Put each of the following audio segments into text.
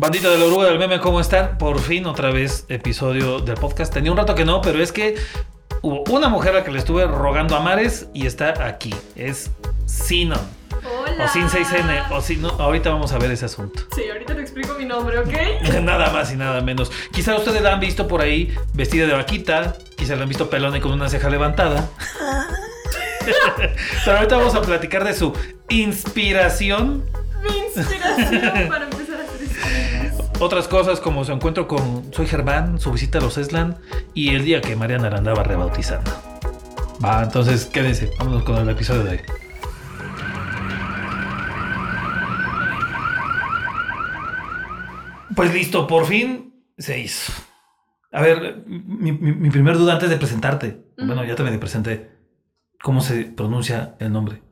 Bandita de la oruga del meme, ¿cómo están? Por fin otra vez episodio del podcast. Tenía un rato que no, pero es que hubo una mujer a la que le estuve rogando a mares y está aquí. Es Sinon. Hola. O Sin 6N. O sin, no, ahorita vamos a ver ese asunto. Sí, ahorita te explico mi nombre, ¿ok? Nada más y nada menos. Quizá ustedes la han visto por ahí vestida de vaquita. Quizá la han visto pelona y con una ceja levantada. Pero ahorita vamos a platicar de su inspiración. Mi inspiración para Otras cosas como su encuentro con Soy Germán, su visita a los Eslan y el día que Mariana la andaba rebautizando. Va, entonces quédense. Vámonos con el episodio de hoy. Pues listo, por fin se hizo. A ver, mi, mi- mi primer duda antes de presentarte. Bueno, ya te me presenté. ¿Cómo se pronuncia el nombre?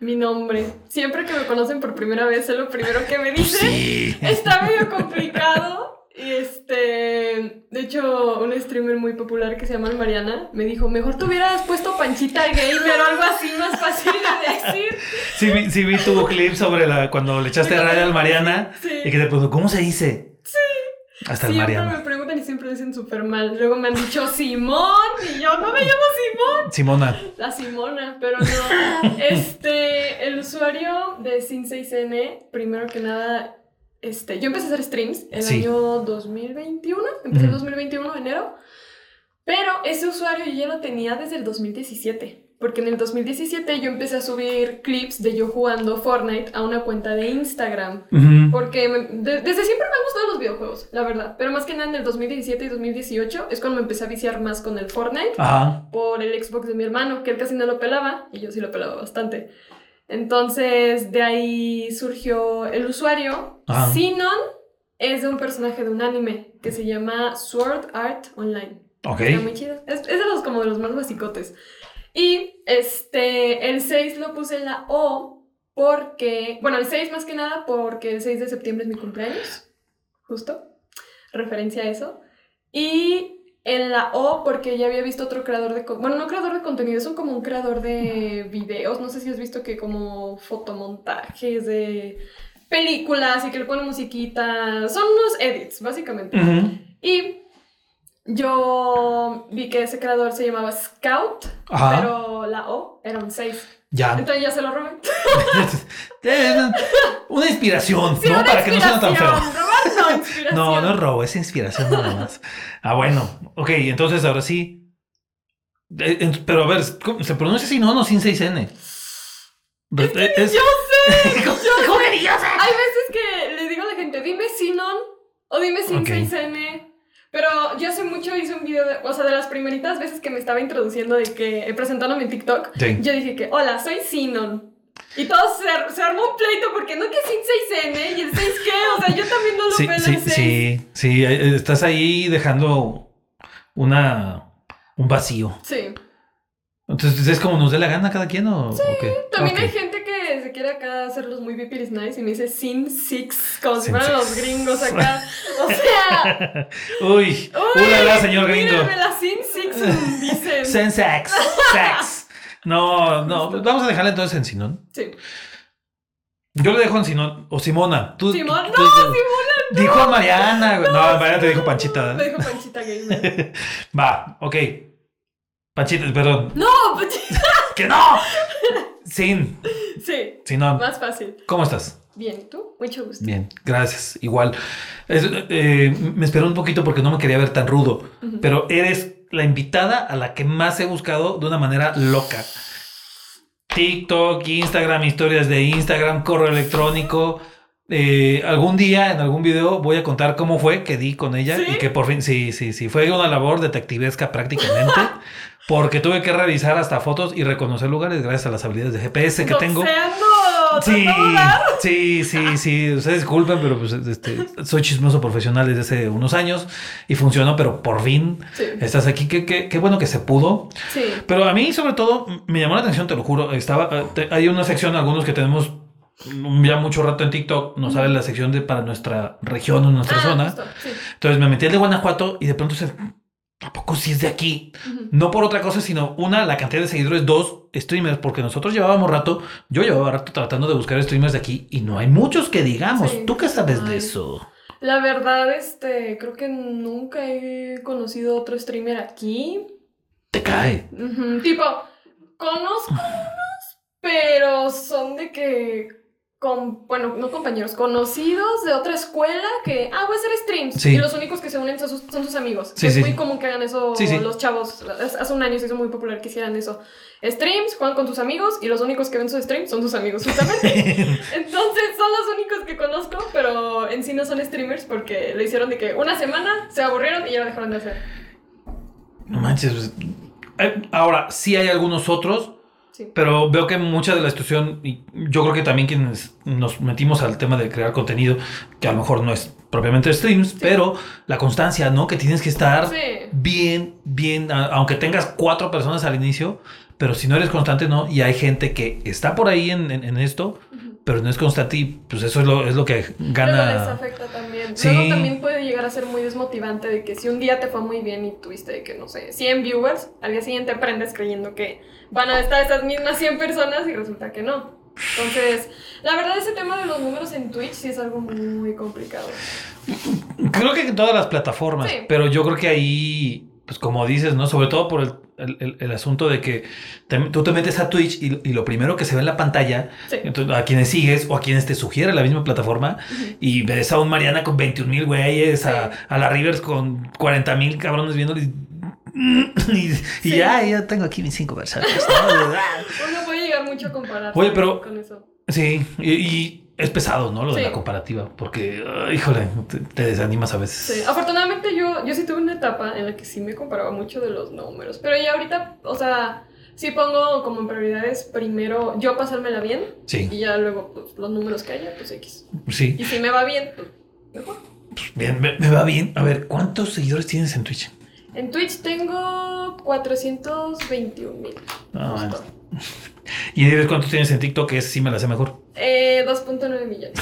Mi nombre. Siempre que me conocen por primera vez es lo primero que me dicen. Sí. Está medio complicado. Y este. De hecho, un streamer muy popular que se llama Mariana me dijo: Mejor te hubieras puesto Panchita Gamer o algo así más fácil de decir. Sí, vi, sí vi tu clip sobre la cuando le echaste raya al Mariana Sí. y que te preguntó, ¿cómo se dice? Hasta el Siempre me preguntan y siempre dicen súper mal. Luego me han dicho Simón y yo no me llamo Simón. Simona. La Simona, pero no. Este, el usuario de Sin6N, primero que nada, este, yo empecé a hacer streams el Sí. año 2021, empecé en Ujú. 2021, enero, pero ese usuario yo ya lo tenía desde el 2017. Porque en el 2017 yo empecé a subir clips de yo jugando Fortnite a una cuenta de Instagram. Ujú. Porque me- de- desde siempre me han gustado los videojuegos, la verdad. Pero más que nada en el 2017 y 2018 es cuando me empecé a viciar más con el Fortnite Ajá. por el Xbox de mi hermano, que él casi no lo pelaba y yo sí lo pelaba bastante. Entonces, de ahí surgió el usuario. Ajá. Sinon es de un personaje de un anime que se llama Sword Art Online. Ok. Está muy chido. Es, es de los como de los más basicotes. Y este, el 6 lo puse en la O porque, bueno, el 6 más que nada porque el 6 de septiembre es mi cumpleaños, justo, referencia a eso. Y en la O porque ya había visto otro creador de, bueno, no creador de contenido, es un, como un creador de videos, no sé si has visto que como fotomontajes de películas y que le pone musiquita, son unos edits, básicamente. Ujú. Y yo vi que ese creador se llamaba Scout, Ajá. pero la O era un 6. Ya. Entonces ya se lo robé. Eh, Una inspiración, Sí, ¿no? una Para que no suene tan feo. no. No, no es robo, es inspiración nada más. Ah, bueno. Ok, entonces ahora sí. Eh, Pero a ver, ¿cómo- ¿se pronuncia así? No, no, sin 6N. Re- eh, es- Yo sé. ¿Cómo- yo sé. digas? Hay veces que le digo a la gente, dime Sinon o dime Sin Ok. 6N. Pero yo hace mucho hice un video, de, o sea, de las primeritas veces que me estaba introduciendo de que, eh, presentándome en TikTok, Sí. yo dije que, hola, soy Sinon. Y todos se, se armó un pleito porque no que sin 6N y el 6 qué, o sea, yo también no lo Sí, pelo sí, el 6. sí, sí, eh, estás ahí dejando una un vacío. Sí. Entonces, ¿es como nos dé la gana cada quien o, o qué? También Ok. hay gente que se quiere acá hacer los muy vipiris nice y me dice sin six, como si Sin fueran six. los gringos acá. O sea, Uy, uy, señor gringo. la sin six, dicen. Sensex, sex. No, no, Justo. vamos a dejarla entonces en Sinón. Sí. Yo le dejo en Sinón. O Simona. Tú, Simón, tú- no, tú- Dijo a Mariana. güey. No, Mariana te dijo Panchita. Me dijo Panchita Gamer. Va, ok. Panchita, perdón. No, Panchita. ¡Que no! Sin. Sí, Sinón. más fácil. ¿Cómo estás? Bien, ¿tú? Mucho gusto. Bien, gracias. Igual. Es- eh, me esperó un poquito porque no me quería ver tan rudo. Pero eres la invitada a la que más he buscado de una manera loca. TikTok, Instagram, historias de Instagram, correo electrónico. Eh, algún día en algún video voy a contar cómo fue que di con ella ¿Sí? y que por fin, sí, sí, sí, fue una labor detectivesca prácticamente, porque tuve que revisar hasta fotos y reconocer lugares gracias a las habilidades de GPS que tengo. Sí, sí, sí, sí. Ustedes disculpen, pero pues este, soy chismoso profesional desde hace unos años y funcionó, pero por fin Sí, estás aquí. Qué, qué, qué bueno que se pudo. sí. Pero a mí, sobre todo, me llamó la atención, te lo juro. Estaba, eh, te- hay una sección, algunos que tenemos ya mucho rato en TikTok, nos sale la sección de para nuestra región o nuestra Ah, zona. sí. Entonces me metí al de Guanajuato y de pronto se. ¿A poco sí es de aquí? No por otra cosa, sino una, la cantidad de seguidores, dos, streamers, porque nosotros llevábamos rato, yo llevaba rato tratando de buscar streamers de aquí y no hay muchos que digamos. Sí, ¿Tú qué sabes de eso? La verdad, este, creo que nunca he conocido otro streamer aquí. Te cae. Tipo, conozco unos, pero son de que, con, bueno, no compañeros, conocidos de otra escuela que, ah, voy a hacer streams. Sí. Y los únicos que se unen son sus, son sus amigos. Sí, es sí. muy común que hagan eso los chavos. Hace un año se hizo muy popular que hicieran eso. Streams, juegan con tus amigos y los únicos que ven sus streams son tus amigos, justamente. Entonces son los únicos que conozco, pero en sí no son streamers porque le hicieron de que una semana se aburrieron y ya lo dejaron de hacer. No manches. pues, eh, Ahora, sí hay algunos otros, Sí. pero veo que mucha de la situación, y yo creo que también quienes nos metimos al tema de crear contenido, que a lo mejor no es propiamente streams, pero la constancia, ¿no? Que tienes que estar Sí. bien, bien, a- aunque tengas cuatro personas al inicio, pero si no eres constante, no. Y hay gente que está por ahí en, en- en esto. Pero no es constante y pues eso es lo, es lo que Luego les gana. afecta también. Sí. Luego también puede llegar a ser muy desmotivante de que si un día te fue muy bien y tuviste de que, no sé, 100 viewers, al día siguiente aprendes creyendo que van a estar esas mismas 100 personas y resulta que no. Entonces, la verdad ese tema de los números en Twitch sí es algo muy complicado. Creo que en todas las plataformas, Sí. pero yo creo que ahí, pues como dices, ¿no? Sobre todo por el, el- el- el asunto de que te- tú te metes a Twitch y, y lo primero que se ve en la pantalla, Sí. entonces, a quienes sigues o a quienes te sugiere la misma plataforma, y ves a un Mariana con 21 mil güeyes, a, Sí. a la Rivers con 40 mil cabrones viéndole. Y, y, y Sí. ya, ya tengo aquí mis cinco versiones. ¿no? Uno puede llegar mucho a comparar Oye, pero- con eso. sí, y, y es pesado, ¿no? Lo de la comparativa, porque, ah, híjole, te, te desanimas a veces. Sí, afortunadamente yo, yo sí tuve una etapa en la que sí me comparaba mucho de los números, pero ya ahorita, o sea, sí pongo como en prioridades primero yo pasármela bien Sí, y ya luego pues, los números que haya, pues X. sí. Y si me va bien, pues mejor. Bien, me, me va bien. A ver, ¿cuántos seguidores tienes en Twitch? En Twitch tengo 421 mil. Ah, Y dices cuántos tienes en TikTok, que sí me la sé mejor. Eh, 2.9 millones.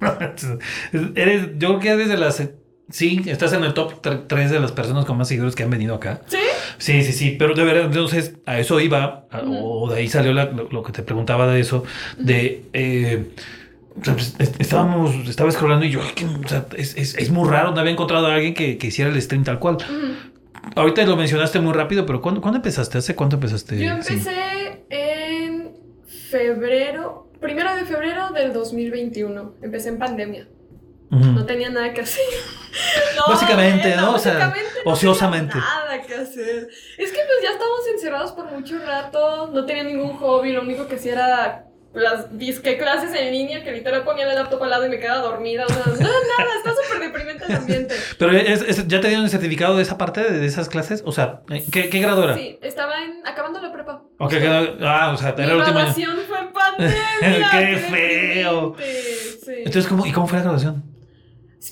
eres, yo creo que eres de las. Sí, estás en el top 3 de las personas con más seguidores que han venido acá. ¿Sí? Sí, sí, sí, pero de verdad, entonces a eso iba, a- o de ahí salió la- lo, lo que te preguntaba de eso, de. eh, pues, est- estábamos, estaba scrollando y yo, ay, que, o sea, es, es- es muy raro, no había encontrado a alguien que, que hiciera el stream tal cual. Ujú. Ahorita lo mencionaste muy rápido, pero ¿cuándo, ¿cuándo empezaste? ¿Hace cuánto empezaste? Yo Sí. empecé en febrero, primero de febrero del 2021. Empecé en pandemia. No tenía nada que hacer. No, Básicamente, ¿no? O sea, no ociosamente. tenía Nada que hacer. Es que pues ya estábamos encerrados por mucho rato. No tenía ningún hobby. Lo único que hacía era las disque clases en línea que literal ponía el laptop al lado y me quedaba dormida. O sea, no, nada, está súper deprimente el ambiente. Pero es- es- ya te dieron el certificado de esa parte de, de esas clases, o sea, ¿qué, qué grado era? Sí, estaba en, acabando la prepa. Ok, que- ah, o sea, Mi era el último año. graduación fue en pandemia. Qué feo. sí. Entonces, ¿cómo, ¿y cómo fue la graduación?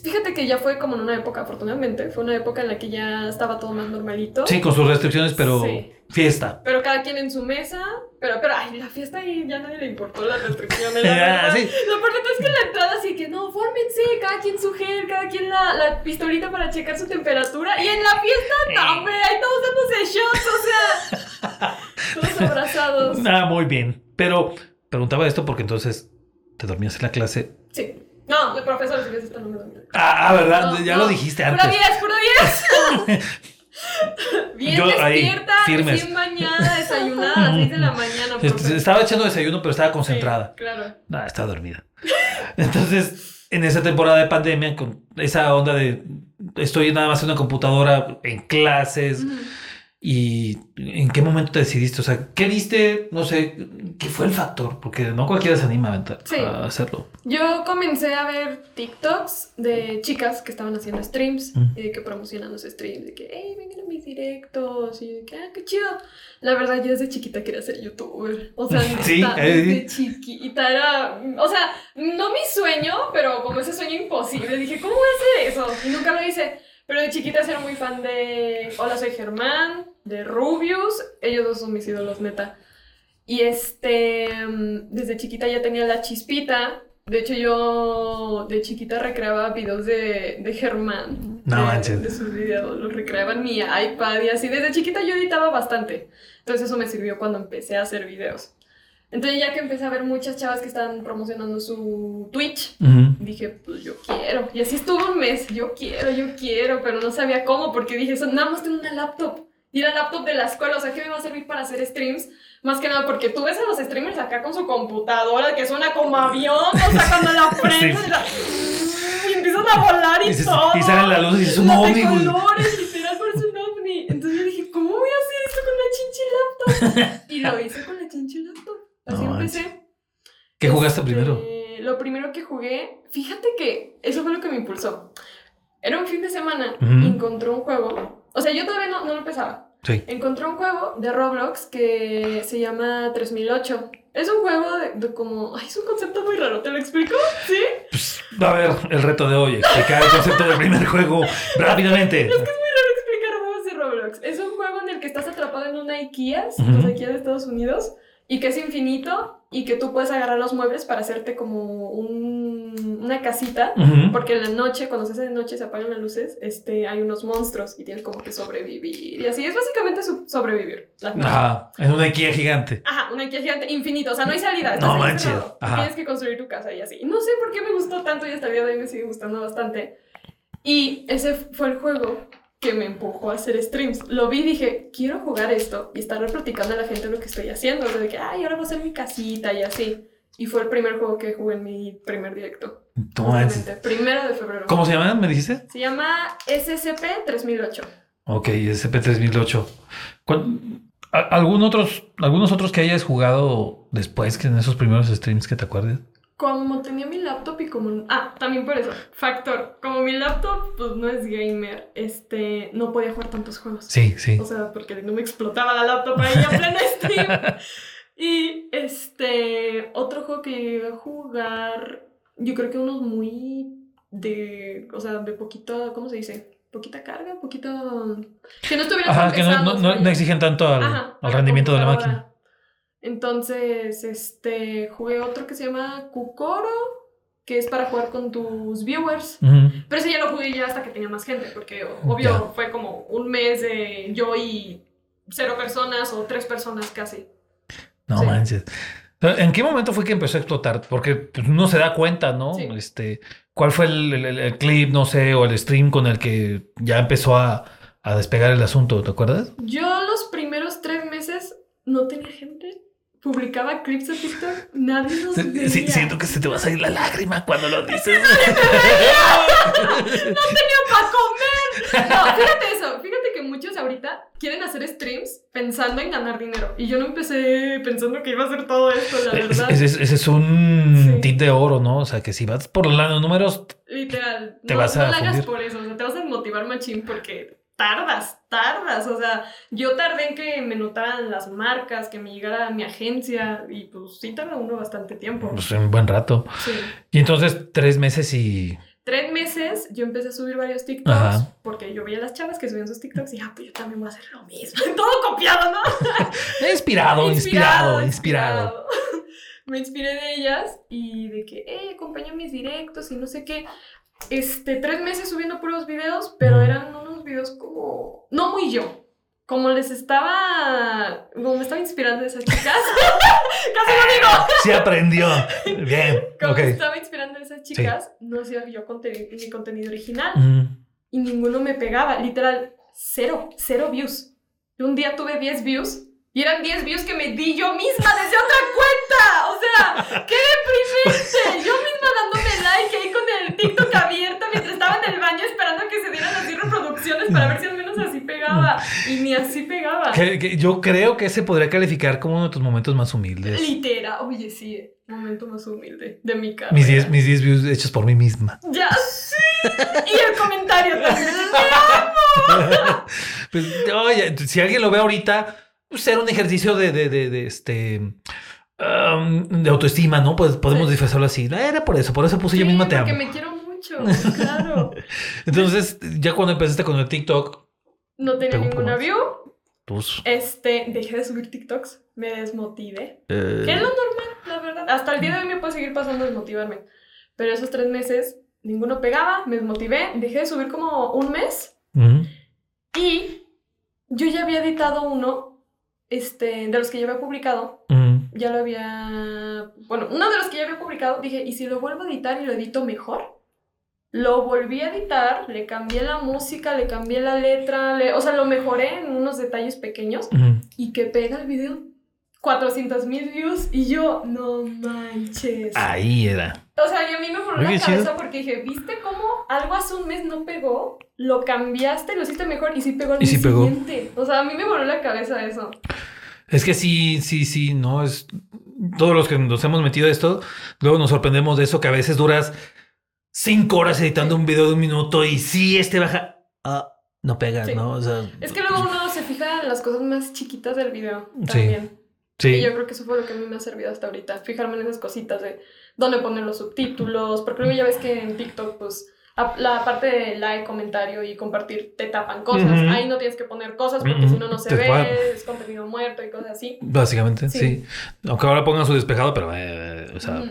Fíjate que ya fue como en una época, afortunadamente, fue una época en la que ya estaba todo más normalito. Sí, con sus restricciones, pero Sí. Fiesta. Pero cada quien en su mesa. Pero, pero, ay, la fiesta ahí ya nadie le importó las restricciones. La verdad. sí. Lo de todo es que en la entrada así que no, fórmense, cada quien su gel, cada quien la, la pistolita para checar su temperatura. Y en la fiesta, no, hombre, ahí todos dándose shots, o sea. todos abrazados. Ah, muy bien. Pero preguntaba esto porque entonces te dormías en la clase. Sí. No, el profesor, ves esto, no me dormí. Ah, ah, ¿verdad? No, ya no. lo dijiste Puro antes. 10, puro 10. Bien Yo ahí, despierta, firmes. recién bañada, desayunada a las 6 de la mañana. Estaba echando desayuno, pero estaba Sí, concentrada. claro. Ah, estaba dormida. Entonces, en esa temporada de pandemia, con esa onda de estoy nada más en una computadora, en clases. ¿Y en qué momento te decidiste? O sea, ¿qué viste? No sé, ¿qué fue el factor? Porque no cualquiera se anima a, Sí. a hacerlo. Yo comencé a ver TikToks de chicas que estaban haciendo streams Mm. y de que promocionan los streams, de que, hey, vengan a mis directos, y de que, ah, qué chido. La verdad, yo desde chiquita quería ser youtuber. O sea, Sí, neta, eh. desde chiquita era, o sea, no mi sueño, pero como ese sueño imposible. Dije, ¿cómo voy a hacer eso? Y nunca lo hice. Pero de chiquita sí era muy fan de Hola, soy Germán, de Rubius. Ellos dos son mis ídolos, neta. Y este, mm, desde chiquita ya tenía la chispita. De hecho, yo de chiquita recreaba videos de, de Germán. No de, manches. de sus videos, los recreaba en mi iPad y así. Desde chiquita yo editaba bastante. Entonces eso me sirvió cuando empecé a hacer videos. Entonces ya que empecé a ver muchas chavas que estaban promocionando su Twitch, Ujú. dije, pues yo quiero. Y así estuvo un mes, yo quiero, yo quiero, pero no sabía cómo, porque dije, "So- nada más tengo una laptop. Y era laptop de la escuela, o sea, ¿qué me va a servir para hacer streams? Más que nada, porque tú ves a los streamers acá con su computadora que suena como avión, o sea, cuando la prendes Sí. la- y empiezan a volar y, Y, se- todo. y salen la luz y es un ovni, colores, literal, parece un ovni. Entonces yo dije, ¿cómo voy a hacer esto con la chinche laptop? Y lo hice con la chinche laptop. Así No empecé. ¿Qué jugaste Este, primero? Lo primero que jugué, fíjate que eso fue lo que me impulsó. Era un fin de semana, Ujú. encontré un juego. O sea, yo todavía no, no lo empezaba. Sí. Encontré un juego de Roblox que se llama 3008. Es un juego de, de como. Ay, es un concepto muy raro, ¿te lo explico? ¿Sí? Pues, a ver, el reto de hoy, explicar el concepto del primer juego rápidamente. Quiero explicar juegos de Roblox. Es un juego en el que estás atrapado en una IKEA, Ujú. los IKEA de Estados Unidos, y que es infinito y que tú puedes agarrar los muebles para hacerte como un- una casita. Porque en la noche, cuando se hace de noche, se apagan las luces, este, hay unos monstruos y tienes como que sobrevivir. Y así es básicamente su- sobrevivir. Ajá, en una IKEA gigante. Ajá, una IKEA gigante infinito, o sea, no hay salida. No manches, ajá. Tienes que construir tu casa y así. No sé por qué me gustó tanto y hasta el día de hoy me sigue gustando bastante. Y ese fue el juego que me empujó a hacer streams. Lo vi y dije, quiero jugar esto y estarle platicando a la gente lo que estoy haciendo. O sea, de que, ay, ahora voy a hacer mi casita y así. Y fue el primer juego que jugué en mi primer directo. Obviamente, Primero de febrero. ¿Cómo se llaman? ¿Me dijiste? Se llama SCP-3008. Ok, SP3008. ¿Cuál- a- ¿Algún otros, ¿Algunos otros que hayas jugado después que en esos primeros streams que te acuerdes? Como tenía mi laptop y como... Ah, también por eso. Factor. Como mi laptop, pues no es gamer, este, no podía jugar tantos juegos. Sí, sí. O sea, porque no me explotaba la laptop ahí en pleno stream. Y este, otro juego que llegué a jugar, yo creo que unos muy de, o sea, de poquito, ¿cómo se dice? Poquita carga, poquito... Que no estuvieran Ajá, que no, pesados, no- no- vaya. no exigen tanto al, Ajá, al a la rendimiento de la máquina. Entonces, este, jugué otro que se llama Kukoro, que es para jugar con tus viewers. Pero ese ya lo jugué ya hasta que tenía más gente, porque obvio fue como un mes de yo y cero personas o tres personas casi. No Sí. manches. ¿En qué momento fue que empezó a explotar? Porque pues, uno se da cuenta, ¿no? Sí. Este, ¿Cuál fue el, el- el clip, no sé, o el stream con el que ya empezó a, a despegar el asunto? ¿Te acuerdas? Yo los primeros tres meses no tenía gente. Publicaba clips a TikTok, nadie los veía. Sí, siento que se te va a salir la lágrima cuando lo dices. para comer. No, fíjate eso. Fíjate que muchos ahorita quieren hacer streams pensando en ganar dinero. Y yo no empecé pensando que iba a hacer todo esto, la verdad. Ese es, es un Sí. tip de oro, ¿no? O sea, que si vas por los números, Literal. Te no, vas a no la hagas por eso. O sea, te vas a motivar machín porque tardas, tardas. O sea, yo tardé en que me notaran las marcas, que me llegara a mi agencia. Y pues sí tarda uno bastante tiempo. pues un buen rato. Sí. Y entonces, tres meses y. Tres meses yo empecé a subir varios TikToks Ajá. porque yo veía a las chavas que subían sus TikToks y ah, pues yo también voy a hacer lo mismo. Todo copiado, ¿no? Inspirado, inspirado, inspirado. Me inspiré de ellas y de que, eh, acompaña mis directos y no sé qué. Este, tres meses subiendo puros videos, pero eran unos videos como, no muy yo. Como les estaba, como me estaba inspirando de esas chicas. Casi lo digo. Sí aprendió. Bien. Como Ok. me estaba inspirando de esas chicas, no hacía yo contenido, mi contenido original Mm. y ninguno me pegaba. Literal, cero, cero views. Un día tuve 10 views y eran 10 views que me di yo misma desde otra cuenta. O sea, qué deprimente. Yo misma dándome like ahí con el TikTok abierto mientras estaba en el baño esperando que se dieran así reproducciones para ver si al menos así pegaba. Y ni así pegaba. Que- que yo creo que ese podría calificar como uno de tus momentos más humildes. Literal, oye, sí, momento más humilde de mi cara. Mis 10 mis 10 views hechos por mí misma. Ya sí. Y el comentario también. Pues, oye, si alguien lo ve ahorita, pues era un ejercicio de, de, de, de, este. um, de autoestima, ¿no? Pues podemos Sí. disfrazarlo así. Era por eso, por eso puse yo misma te amo. Porque me quiero mucho, claro. Entonces, ya cuando empezaste con el TikTok, No tenía ninguna view. pues. Este, dejé de subir TikToks. Me desmotivé. eh, Que es lo normal, la verdad. Hasta el día de hoy me puede seguir pasando desmotivarme. Pero esos tres meses, ninguno pegaba, me desmotivé. Dejé de subir como un mes. Y yo ya había editado uno, este, de los que ya había publicado. Ya lo había, bueno, uno de los que ya había publicado, dije, ¿y si lo vuelvo a editar y lo edito mejor? Lo volví a editar, le cambié la música, le cambié la letra, le- o sea, lo mejoré en unos detalles pequeños y que pega el video. 400 mil views y yo, no manches. Ahí era. O sea, y a mí me voló la chido. cabeza porque dije, ¿viste cómo algo hace un mes no pegó? Lo cambiaste, lo hiciste mejor y sí pegó al Y sí mes pegó. siguiente. O sea, a mí me voló la cabeza eso. Es que sí, sí, sí, no es. Todos los que nos hemos metido a esto, luego nos sorprendemos de eso que a veces duras cinco horas editando un video de un minuto y sí, este baja. Ah, no pega, Sí. ¿no? O sea, Es que luego uno se fija en las cosas más chiquitas del video Sí. también. Y sí. yo creo que eso fue lo que a mí me ha servido hasta ahorita, fijarme en esas cositas de dónde poner los subtítulos, porque luego ya ves que en TikTok, pues, la parte de like, comentario y compartir te tapan cosas. Ahí no tienes que poner cosas porque si no, no se Te ve, es contenido muerto y cosas así. Básicamente, sí. Sí. Aunque ahora pongan su despejado, pero, eh, o sea,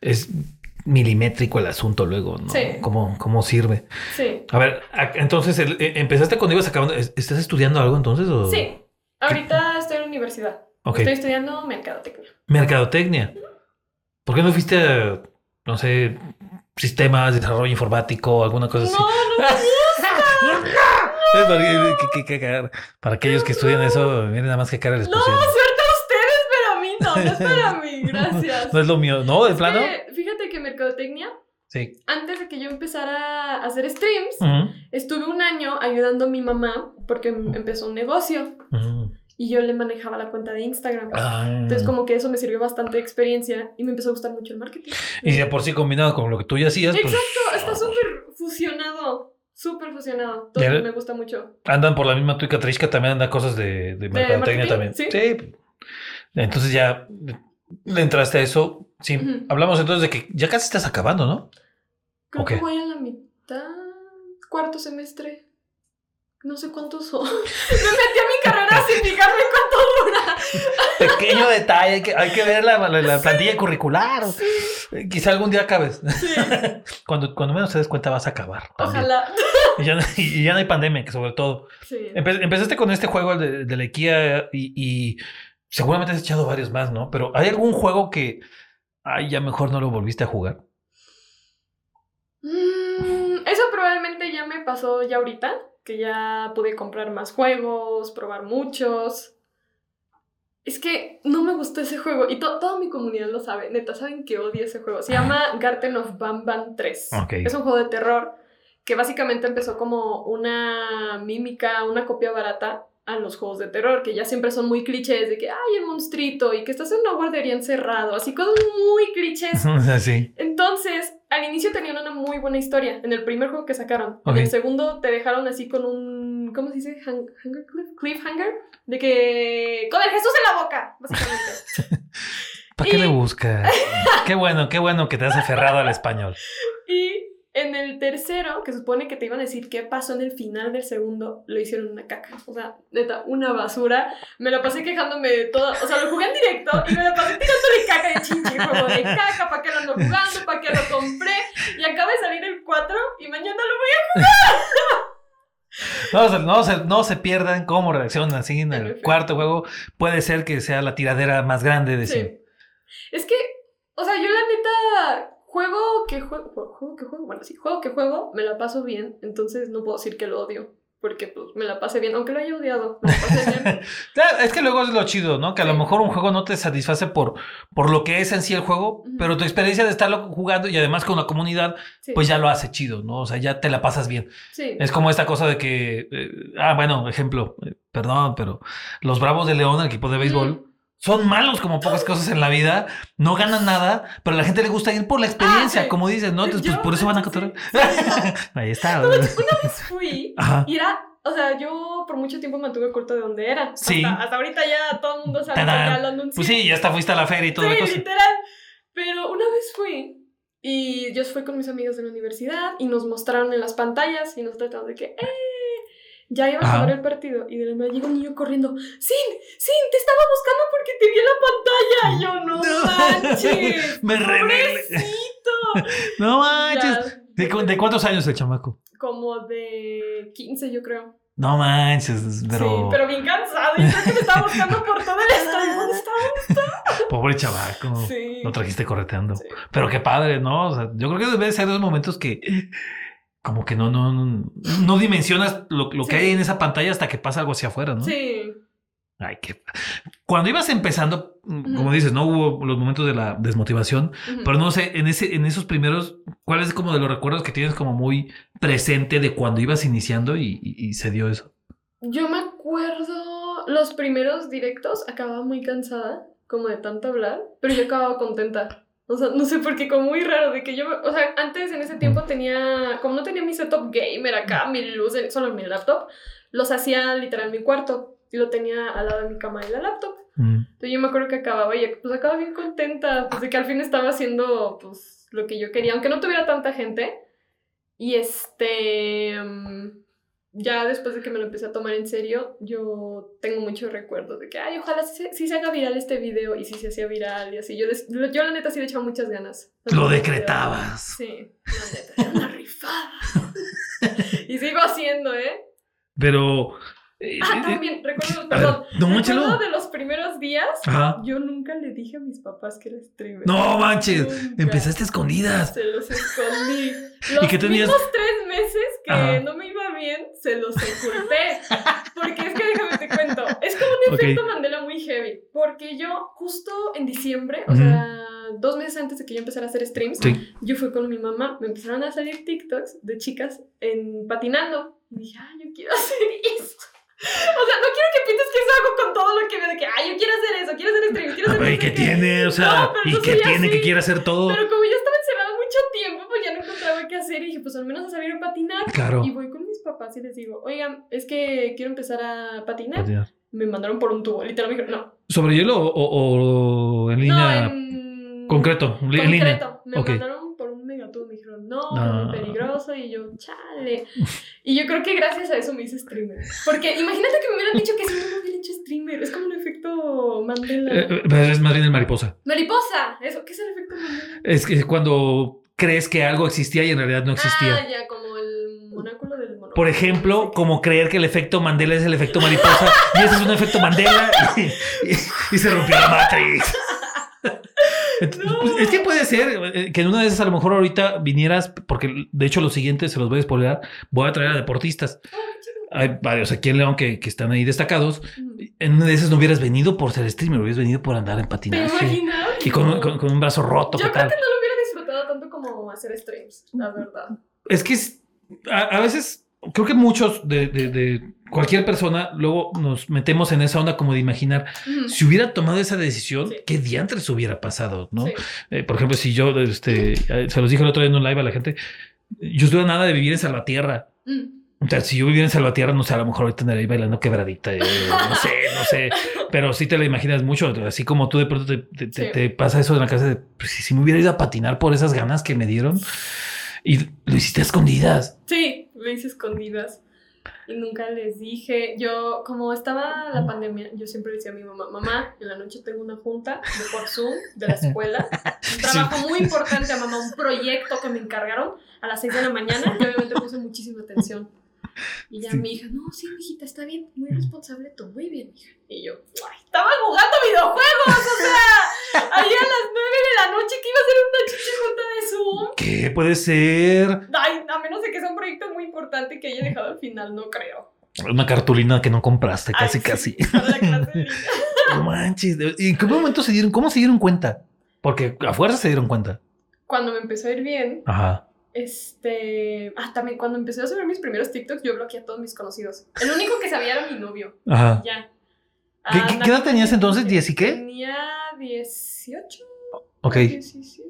es milimétrico el asunto luego, ¿no? Sí. ¿Cómo, cómo sirve? Sí, A ver, entonces, el- eh, ¿empezaste cuando ibas acabando? ¿Es- ¿Estás estudiando algo entonces? O? sí. Ahorita estoy en la universidad. Ok. Estoy estudiando mercadotecnia. Mercadotecnia. ¿Por qué no fuiste a, no sé, sistemas, desarrollo informático, alguna cosa así? No, no, Eh, para, que- que- que- para aquellos que estudian eso, miren nada más que cara les no, pusieron. suerte a ustedes, pero a mí no, no es para mí, gracias. No es lo mío, ¿no? ¿De plano? fíjate mercadotecnia, Sí. antes de que yo empezara a hacer streams, estuve un año ayudando a mi mamá porque em- empezó un negocio y yo le manejaba la cuenta de Instagram. Ah. Entonces como que eso me sirvió bastante de experiencia y me empezó a gustar mucho el marketing. Y de por sí combinado con lo que tú ya hacías, pues Exacto, está súper fusionado, súper fusionado. Todo me gusta mucho. andan por la misma tuica Trishka, también anda cosas de, de mercadotecnia también. Sí. Entonces ya le entraste a eso. Sí. Hablamos entonces de que ya casi estás acabando, ¿no? Creo que voy a la mitad, cuarto semestre. No sé cuántos son. me metí a mi carrera sin fijarme cuánto dura. Pequeño detalle, hay que, hay que ver la, la- la plantilla curricular. Eh, Quizá algún día acabes. Sí, Cuando, cuando menos te des cuenta vas a acabar. también. ojalá. Y ya, no- y ya no hay pandemia, que sobre todo. Sí. Empe- empezaste con este juego de, de la IKEA y, y seguramente has echado varios más, ¿no? Pero ¿hay algún juego que ay, ya mejor no lo volviste a jugar? Mm, eso probablemente ya me pasó ya ahorita, que ya pude comprar más juegos, probar muchos. Es que no me gustó ese juego y to- toda mi comunidad lo sabe, neta, saben que odio ese juego. Se llama Garten of Banban 3. Ok. Es un juego de terror que básicamente empezó como una mímica, una copia barata a los juegos de terror, que ya siempre son muy clichés de que hay el monstruito y que estás en una guardería encerrado, así cosas muy clichés. Entonces, al inicio tenían una muy buena historia en el primer juego que sacaron. En el segundo te dejaron así con un. ¿Cómo se dice? Hang- hanger cliff? Cliffhanger. De que. ¡Con el Jesús en la boca! Básicamente. ¿Para qué Y- le buscas? qué bueno, qué bueno que te has aferrado al español. y en el tercero, que supone que te iban a decir qué pasó en el final del segundo, lo hicieron una caca. O sea, neta, una basura. Me la pasé quejándome de todo. O sea, lo jugué en directo y me la pasé tirándole caca de chinche. Juego de caca, ¿para qué lo ando jugando? ¿Para qué lo compré? Y acaba de salir el 4 y mañana lo voy No, se- no, se, no se pierdan cómo reaccionan así en el cuarto juego. Puede ser que sea la tiradera más grande de Sí. sí. Es que, o sea, yo la neta juego que juego, juego que juego, bueno, sí, juego que juego, me la paso bien, entonces no puedo decir que lo odio, porque pues me la pasé bien, aunque lo haya odiado, me la pasé bien. Claro, es que luego es lo chido, ¿no? Que a lo mejor un juego no te satisface por, por lo que es en sí el juego, pero tu experiencia de estarlo jugando y además con la comunidad, Sí, pues ya lo hace chido, ¿no? O sea, ya te la pasas bien. sí. Es como esta cosa de que, eh, ah, bueno, ejemplo, eh, perdón, pero los Bravos de León, el equipo de béisbol. Son malos como pocas cosas en la vida, no ganan nada, pero a la gente le gusta ir por la experiencia, Ah, sí. como dices, ¿no? Entonces, pues por eso van a sí. cotorrear. Ahí está. No, una vez fui Ajá. y era, o sea, yo por mucho tiempo mantuve corto de dónde era. Sí. Hasta, hasta ahorita ya todo el mundo sabe que lo anuncié. Pues sí, ya hasta fuiste a la feria y toda la Sí, cosa. literal. Pero una vez fui y yo fui con mis amigos de la universidad y nos mostraron en las pantallas y nosotros estábamos de que, ¡eh! Ya iba a acabar el partido y de la nada llega un niño corriendo, ¡Sin! ¡Sin! ¡Te estaba buscando porque te vi en la pantalla! Y yo, ¡no manches! Me. ¡Pobrecito! No manches. ¿De, cu- de cuántos años el chamaco? como de 15, yo creo. No manches, pero. Sí, pero bien cansado. Yo creo que me estaba buscando por todo el estadio. ¿Dónde estaba? Pobre chavaco. Sí. Lo trajiste correteando. Sí. Pero qué padre, ¿no? O sea, yo creo que debe ser esos momentos que como que no, no, no, no dimensionas lo, lo que hay en esa pantalla hasta que pasa algo hacia afuera, ¿no? Sí. Ay, qué. Cuando ibas empezando, como Ujú. dices, no hubo los momentos de la desmotivación, pero no sé, en ese, en esos primeros, ¿cuál es como de los recuerdos que tienes como muy presente de cuando ibas iniciando y, y- y se dio eso? Yo me acuerdo los primeros directos acababa muy cansada, como de tanto hablar, pero yo acababa contenta. O sea, no sé por qué, como muy raro, de que yo, o sea, antes en ese tiempo tenía, como no tenía mi setup gamer acá, mi luz, solo mi laptop, los hacía literal en mi cuarto y lo tenía al lado de mi cama y la laptop. Mm. Entonces yo me acuerdo que acababa y pues acababa bien contenta, pues de que al fin estaba haciendo pues lo que yo quería, aunque no tuviera tanta gente. Y este, mm, ya después de que me lo empecé a tomar en serio, yo tengo muchos recuerdos de que, ay, ojalá sí se, sí se haga viral este video y sí se hacía viral y así. Yo, les- yo la neta sí le echaba muchas ganas. Lo decretabas. Sí, la neta, era una rifada. y sigo haciendo, ¿eh? Pero. Eh, Ah, eh, también, recuerdo, perdón. no, recuerdo de los primeros días, Ajá. yo nunca le dije a mis papás que era streamer. No manches, Nunca. empezaste a escondidas. Se los escondí. Los ¿Y qué tenías? mismos tres meses que Ajá. no me iba bien, se los oculté. Porque es que déjame te cuento. Es como un efecto Mandela muy heavy. Porque yo, justo en diciembre, o Ujú. sea, dos meses antes de que yo empezara a hacer streams, Sí. yo fui con mi mamá. Me empezaron a salir TikToks de chicas en patinando. Y dije, ah, yo quiero hacer eso. O sea, no quiero que pienses que eso hago con todo lo que veo de que, ay, yo quiero hacer eso, quiero hacer stream, quiero A hacer ver, ¿y no qué qué". tiene? O sea, No, ¿y no qué tiene así. que quiere hacer todo? Pero como yo estaba encerrada mucho tiempo, pues ya no encontraba qué hacer y dije, pues al menos a salir a patinar. Claro. Y voy con mis papás y les digo, oigan, es que quiero empezar a patinar. Patinar. Me mandaron por un tubo, literal me dijeron, no. ¿Sobre hielo o, o- o en línea? no, en... Concreto, en línea. Concreto. Me mandaron por un megatubo, me dijeron, no, No. es muy Y yo, chale. Y yo creo que gracias a eso me hice streamer. Porque imagínate que me hubieran dicho que si no me hubiera hecho streamer. Es como un efecto Mandela. Eh, eh, pero es más bien el mariposa. Mariposa, eso, ¿qué es el efecto Mandela? Es que cuando crees que algo existía y en realidad no existía. Ah, ya, como el monáculo del. Por ejemplo, como creer que el efecto Mandela es el efecto mariposa y ese es un efecto Mandela y, y- y se rompió la Matrix. No. pues, Es que puede ser eh, que en una de esas a lo mejor ahorita vinieras, porque de hecho lo siguiente se los voy a spoiler, voy a traer a deportistas. Ah. Hay varios aquí en León que, que están ahí destacados. En una de esas no hubieras venido por ser streamer, hubieras venido por andar en ¿Te patinaje. Y con, con- con un brazo roto, Yo ¿qué creo tal? que no lo hubiera disfrutado tanto como hacer streams, la verdad. Es que es- a, a veces creo que muchos de, de- de cualquier persona luego nos metemos en esa onda como de imaginar si hubiera tomado esa decisión, Sí. qué diantres hubiera pasado, ¿no? Sí. Eh, por ejemplo, si yo este, eh, se los dije el otro día en un live a la gente, yo estuve nada de vivir en Salvatierra. Mm. O sea, si yo viviera en Salvatierra, no sé, a lo mejor ahorita andaría ahí bailando quebradita, eh, no sé, no sé, pero sí te la imaginas mucho, así como tú de pronto te, te- te- Sí. te pasa eso en la casa de, pues, si, me hubiera ido a patinar por esas ganas que me dieron y lo hiciste a escondidas. Sí, lo hice escondidas. Y nunca les dije. Yo, como estaba la pandemia, yo siempre decía a mi mamá, mamá, en la noche tengo una junta de por Zoom de la escuela. Un trabajo muy importante, mamá, un proyecto que me encargaron a las 6 de la mañana. Y obviamente puse muchísima atención. Y ya Sí. mi hija, no, sí, mijita, está bien, muy responsable tú, muy bien, hija. Y yo, "Ay, estaba jugando videojuegos, o sea, ahí a las 9 de la noche que iba a ser una chicha junta de Zoom. ¿Qué puede ser? Ay, a menos de que sea un proyecto muy importante que haya dejado al final, no creo. Una cartulina que no compraste, Ay, casi, sí, casi. para la clase en línea. No manches. ¿Y en qué momento se dieron? ¿Cómo se dieron cuenta? Porque a fuerza se dieron cuenta. Cuando me empezó a ir bien, Ajá. Este. Ah, también cuando empecé a subir mis primeros TikToks, yo bloqueé a todos mis conocidos. El único que sabía era mi novio. Ajá. Ya. ¿Qué- Ah, qué- edad tenías entonces? ¿Diez y qué? Tenía 18. Ok, 17.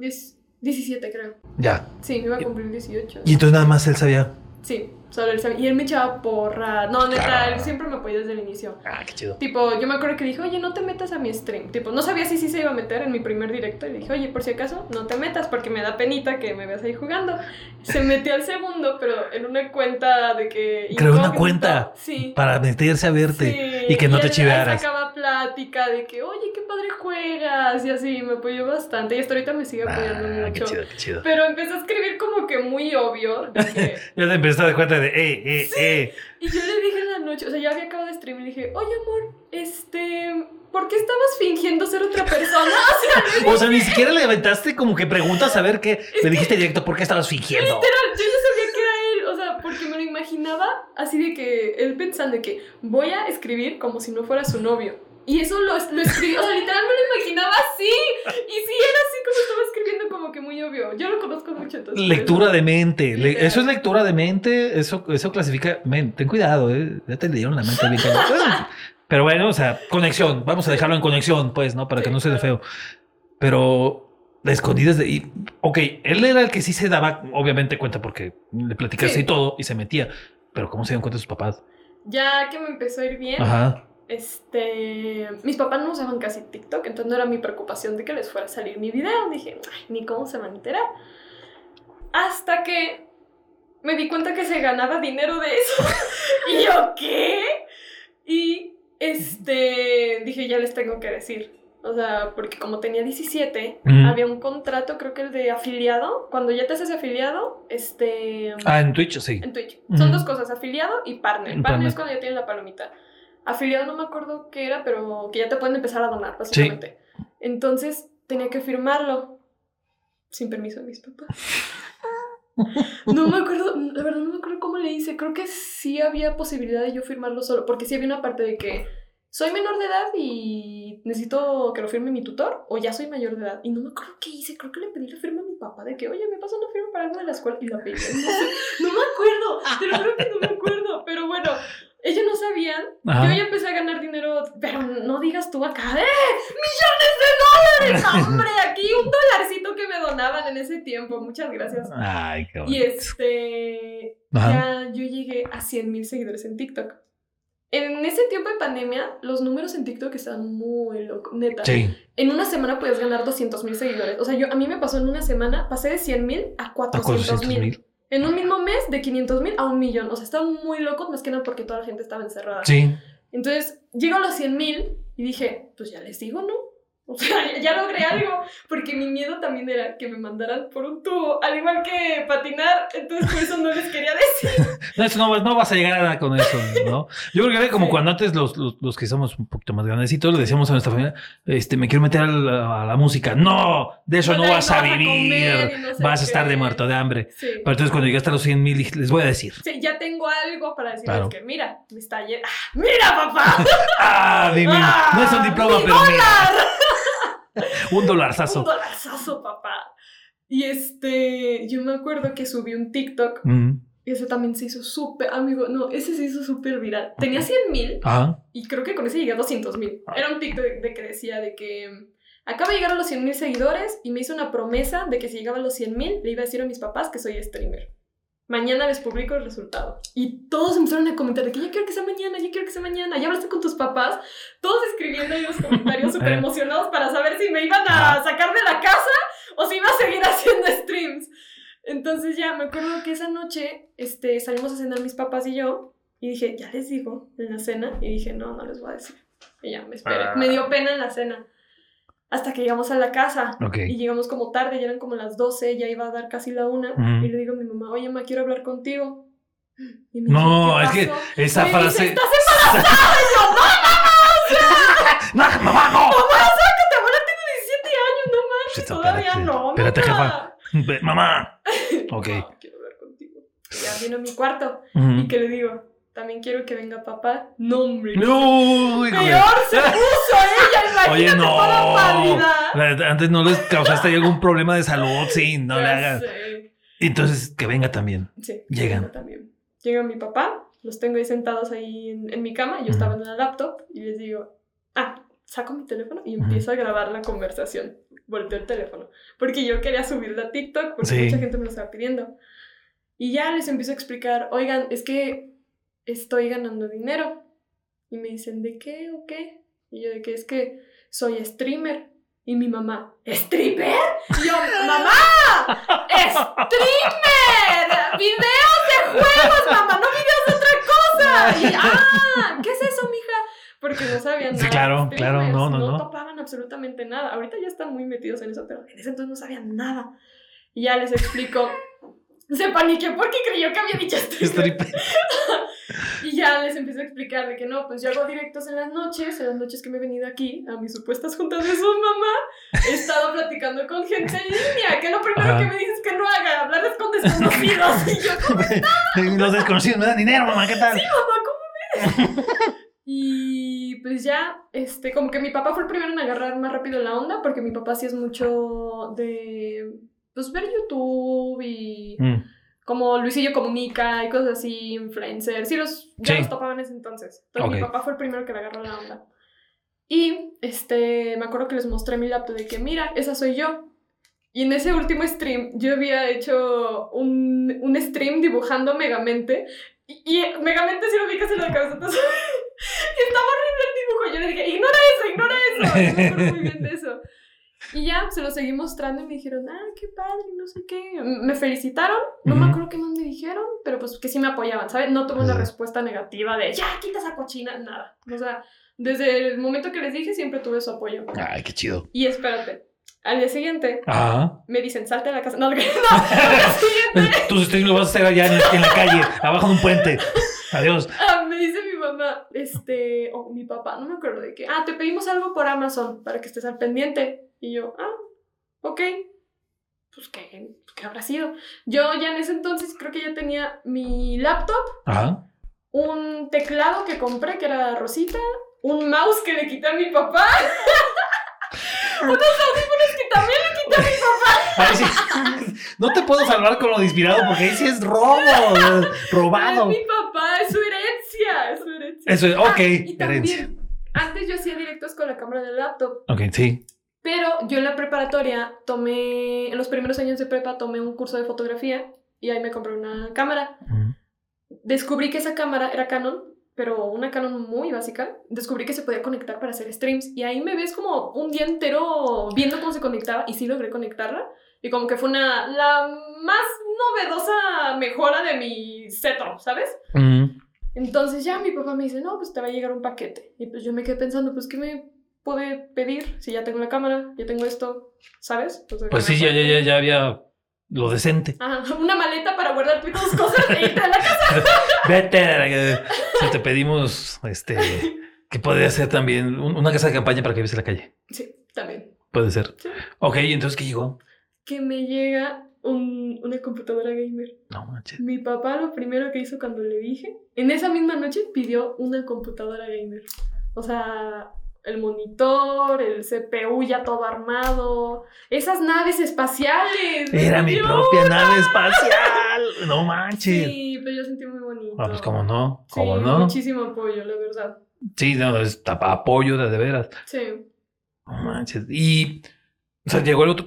10 17, creo. ya. Sí, me iba a cumplir 18. Y entonces nada más él sabía. Sí, solo él sabía. Y él me echaba porra. No, neta, él siempre me apoyó desde el inicio. Ah, qué chido. Tipo, yo me acuerdo que dije, oye, no te metas a mi stream. Tipo, no sabía si sí se iba a meter en mi primer directo. Y le dije, oye, por si acaso, no te metas porque me da penita que me veas ahí jugando. Se metió al segundo, pero en una cuenta de que. Creó una cuenta Sí. para meterse a verte. Sí, y que no te él chivearas. sacaba plática de que, oye, qué padre juegas. Y así, me apoyó bastante. Y hasta ahorita me sigue apoyando Ah, qué mucho. chido, qué chido. Pero empezó a escribir como que muy obvio. De que, Ya te empezaste a dar cuenta de, eh, eh, eh. Y yo le dije en la noche, o sea, ya había acabado de stream y dije, oye amor, este, ¿por qué estabas fingiendo ser otra persona? O sea, O sea, ni siquiera le aventaste como que preguntas a ver qué. Le dijiste directo por qué estabas fingiendo. literal, yo ya sabía que era él, o sea, porque me lo imaginaba así de que él pensando de que voy a escribir como si no fuera su novio. Y eso lo, lo escribí, o sea, literal me lo imaginaba así. Y sí, era así como estaba escribiendo como que muy obvio. Yo lo conozco mucho entonces. Lectura eso- de mente. Le- eso es lectura de mente. Eso, eso clasifica. Men, ten cuidado, eh. Ya te leyeron la mente bien. Pero bueno, o sea, conexión. Vamos a dejarlo en conexión, pues, ¿no? Para que Sí, no se claro. feo. Pero de escondidas de. Y, ok, él era el que sí se daba, obviamente, cuenta porque le platicaste Sí. y todo y se metía. Pero ¿cómo se dieron cuenta sus papás? Ya que me empezó a ir bien, Ajá. Este, mis papás no usaban casi TikTok, entonces no era mi preocupación de que les fuera a salir mi video. Dije, ay, ni cómo se van a enterar. Hasta que me di cuenta que se ganaba dinero de eso. y yo, ¿qué? Y este, dije, ya les tengo que decir. O sea, porque como tenía 17, Ujú. había un contrato, creo que el de afiliado. Cuando ya te haces afiliado, este. Ah, en Twitch, sí. En Twitch. Son dos cosas, afiliado y partner. Y Partner, partner. es cuando ya tienes la palomita. Afiliado no me acuerdo qué era, pero que ya te pueden empezar a donar, básicamente. Entonces tenía que firmarlo sin permiso de mis papás. No me acuerdo, la verdad no me acuerdo cómo le hice. Creo que sí había posibilidad de yo firmarlo solo, porque sí había una parte de que soy menor de edad y necesito que lo firme mi tutor, o ya soy mayor de edad. Y no me acuerdo qué hice. Creo que le pedí la firma a mi papá de que, oye, me pasa una firma para algo de la escuela y la pedí. No, no me acuerdo, lo juro que no me acuerdo. Pero bueno, ellos no sabían. Ajá. Yo ya empecé a ganar dinero, pero no digas tú acá, ¡eh! ¡Millones de dólares! ¡No, hombre! Aquí un dolarcito que me donaban en ese tiempo. Muchas gracias. Ay, qué Y bonito. este. Ajá. Ya yo llegué a 100 mil seguidores en TikTok. En ese tiempo de pandemia, los números en TikTok estaban muy locos, neta. Sí. En una semana podías ganar 200 mil seguidores. O sea, yo, a mí me pasó en una semana, pasé de 100 mil a A 400 400 mil. En un mismo mes, de 500 mil a un millón. O sea, estaban muy locos, más que nada porque toda la gente estaba encerrada. Sí. Entonces, llego a los 100 mil y dije, pues ya les digo, ¿no? O sea, ya, logré algo. Porque mi miedo también era que me mandaran por un tubo, al igual que patinar. Entonces, por eso no les quería decir. No, eso no, no vas a llegar a nada con eso, ¿no? Yo creo que era como Sí. cuando antes los, los, los que somos un poquito más grandecitos le decíamos a nuestra familia, este, me quiero meter a la, a la música. No, de eso no, vas a vivir. y no sé vas a estar de muerto de hambre. Sí. Pero entonces cuando llegaste a los 100 mil, les voy a decir. Sí, ya tengo algo para decirles Claro. que, mira, me está. ¡Ah! ¡Mira, papá! Ah, dime, ¡Ah! no es un diploma, ¡Mi pero mira, dólar! un Un dolarzazo. dolarzazo, papá. Y este, yo me acuerdo que subí un TikTok Mm, y ese también se hizo súper, amigo, no, ese se hizo súper viral. Tenía 100 mil y creo que con ese llegué a 200 mil. Era un TikTok de, de que decía de que acabo de llegar a los 100 mil seguidores y me hizo una promesa de que si llegaba a los 100 mil le iba a decir a mis papás que soy streamer. Mañana les publico el resultado. Y todos empezaron a comentar de que ya quiero que sea mañana, ya quiero que sea mañana. Ya hablaste con tus papás. Todos escribiendo ahí los comentarios súper emocionados para saber si me iban a sacar de la casa o si iba a seguir haciendo streams. Entonces ya me acuerdo que esa noche este, salimos a cenar mis papás y yo. Y dije, ya les digo en la cena. Y dije, no, no les voy a decir. Y ya me esperé. Ah. Me dio pena en la cena. Hasta que llegamos a la casa. Ok. Y llegamos como tarde, ya eran como las 12, ya iba a dar casi la una. Ujú. Y le digo a mi mamá, oye, mamá, quiero hablar contigo. Y me No, dice, es "¿Qué que pasó?". esa Me dice, frase. ¿Estás embarazada? Y yo, no, ¡No, mamá, no! mamá, sácate, abuela, tengo 17 años, no manches, todavía espérate, no, espérate, mamá". Ve, Mamá. Ok. No, quiero hablar contigo. Y ya vino a mi cuarto. Ujú. ¿Y qué le digo? También quiero que venga papá. No, hombre. No, hijo Peor se puso ella, imagínate Oye, no. toda pálida. Antes no les causaste algún problema de salud, sí, no le hagas. sé. Entonces, que venga también. Sí, Llegan. venga también. Llega mi papá, los tengo ahí sentados ahí en, en mi cama, yo estaba en la laptop y les digo, ah, saco mi teléfono y empiezo a grabar la conversación. Volteo el teléfono. Porque yo quería subirla a TikTok porque Sí. mucha gente me lo estaba pidiendo. Y ya les empiezo a explicar, oigan, es que estoy ganando dinero. Y me dicen, ¿de qué o qué? Y yo, de que es que soy streamer. Y mi mamá, ¿streamer? Y yo, ¡mamá! ¡Streamer! ¡Videos de juegos, mamá! ¡No videos de otra cosa! Y, ¡ah! ¿Qué es eso, mija? Porque no sabían Sí, nada. claro, de claro, streamers, no, no, no. topaban absolutamente nada. Ahorita ya están muy metidos en eso, pero en ese entonces no sabían nada. Y ya les explico. Se paniqueó porque creyó que había dicho Stripper. y ya les empecé a explicar de que no, pues yo hago directos en las noches, en las noches que me he venido aquí a mis supuestas juntas de su mamá, he estado platicando con gente en línea, que lo primero Ajá. que me dices que no haga, hablarles con desconocidos. Y yo, ¿cómo Los desconocidos me dan dinero, mamá, ¿qué tal? mamá, ¿cómo ves? y pues ya, este, como que mi papá fue el primero en agarrar más rápido la onda, porque mi papá sí es mucho de, pues, ver YouTube y Mm, como Luisillo Comunica y cosas así, influencers, sí los, ya Sí. los topaba en ese entonces. Entonces mi Ok. papá fue el primero que le agarró la onda. Y, este, me acuerdo que les mostré mi laptop de que, mira, esa soy yo. Y en ese último stream, yo había hecho un, un stream dibujando Megamente. Y, y Megamente si lo ubicas en la cabeza, entonces... y estaba horrible el dibujo. Yo le dije, ignora eso, ignora eso. Y me acuerdo muy bien de eso. Y ya, se lo seguí mostrando y me dijeron, ah, qué padre, no sé qué. Me felicitaron, no me Ujú. acuerdo qué más me dijeron, pero pues que sí me apoyaban, ¿sabes? No tuve una respuesta negativa de, ya, quita esa cochina, nada. O sea, desde el momento que les dije siempre tuve su apoyo. Ay, qué chido. Y espérate, al día siguiente Ajá. me dicen, salte de la casa. No, no, al día siguiente Tus streams lo vas a hacer allá en, en la calle, abajo de un puente. Adiós. ah, me dice mi mamá, este, o mi papá, no me acuerdo de qué. Ah, te pedimos algo por Amazon para que estés al pendiente. Y yo, ah, ok. Pues, ¿qué, ¿qué habrá sido? Yo ya en ese entonces creo que ya tenía mi laptop, Ajá. un teclado que compré que era rosita, un mouse que le quité a mi papá, unos audífonos que también le quité a mi papá. Sí. No te puedo salvar con lo de inspirado porque ahí sí es robo, Es robado. mi papá, es su herencia, es su herencia. Eso es, Ah, ok, y herencia. también, antes yo hacía directos con la cámara del laptop, Ok, sí. pero yo en la preparatoria tomé, en los primeros años de prepa tomé un curso de fotografía y ahí me compré una cámara. Mm. Descubrí que esa cámara era Canon, pero una Canon muy básica. Descubrí que se podía conectar para hacer streams y ahí me ves como un día entero viendo cómo se conectaba y sí logré conectarla. Y como que fue una, la más novedosa mejora de mi setup, ¿sabes? Mm. Entonces ya mi papá me dice, no, pues te va a llegar un paquete. Y pues yo me quedé pensando, pues, ¿qué me puede pedir si ya tengo la cámara, ya tengo esto, ¿sabes? Entonces, Pues ¿qué sí, ya, ya, ya, ya había lo decente. Ajá, una maleta para guardar tus cosas e irte a la casa. Vete. Si te pedimos, este, que podría ser también un- una casa de campaña para que vives en la calle. Sí, también. Puede ser. Sí. Ok, entonces, ¿qué llegó? Que me llega un- una computadora gamer. No manches. Mi papá lo primero que hizo cuando le dije, en esa misma noche pidió una computadora gamer. O sea, el monitor, el CPU ya todo armado, esas naves espaciales. Era mi propia nave espacial. No manches. Sí, pero yo sentí muy bonito. Ah, pues cómo no, Sí, cómo no. muchísimo apoyo, la verdad. Sí, no, es apoyo de, de veras. Sí. No manches. Y, o sea, llegó el otro.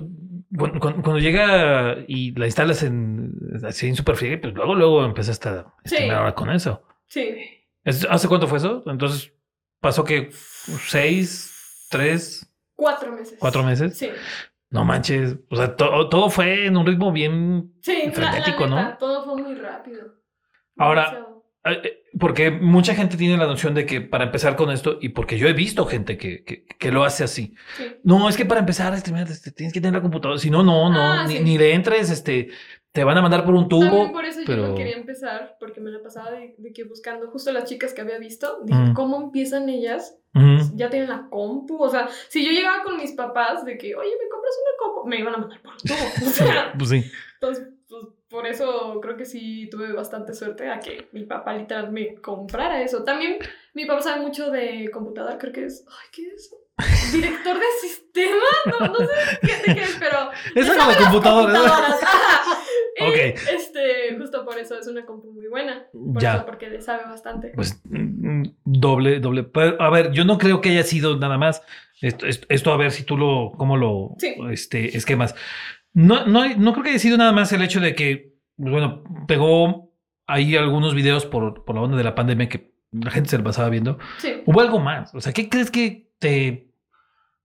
Cuando, cuando- cuando llega y la instalas en así en Superfriegue, pues luego, luego empezaste a Sí. streamear ahora con eso. Sí. ¿Es- ¿Hace cuánto fue eso? Entonces, pasó que seis, tres, Cuatro meses. cuatro meses. Sí. No manches. O sea, to- todo fue en un ritmo bien. Sí, la- la Frenético, ¿no? Todo fue muy rápido. Ahora, Porque mucha gente tiene la noción de que para empezar con esto, y porque yo he visto gente que, que, que lo hace así. Sí. No, es que para empezar streamear este, tienes que tener la computadora. Si no, no, no, Ah, ni, sí. ni le entres, este, te van a mandar por un También tubo. por eso yo pero- no quería empezar, porque me la pasaba de, de que buscando justo las chicas que había visto, dije, Mm. ¿cómo empiezan ellas? Ujú. Ya tienen la compu, o sea, si yo llegaba con mis papás de que, oye, ¿me compras una compu? Me iban a mandar por un tubo, o sea, Pues sí. entonces, por eso creo que sí tuve bastante suerte a que mi papá literal me comprara eso. También mi papá sabe mucho de computador, creo que es, ay, ¿qué es eso? Director de sistema, no, no sé qué, qué es, pero Es algo sabe de ajá. Y, Ok. este, justo por eso es una compu muy buena. Por Ya. eso, porque le sabe bastante. Pues mm, doble, doble. Pero, a ver, yo no creo que haya sido nada más. Esto, esto, esto, a ver si tú lo, cómo lo Sí. este, esquemas. No, no, no creo que haya sido nada más el hecho de que, bueno, pegó ahí algunos videos por, por la onda de la pandemia que la gente se lo pasaba viendo. Sí. ¿Hubo algo más? O sea, ¿qué crees que te,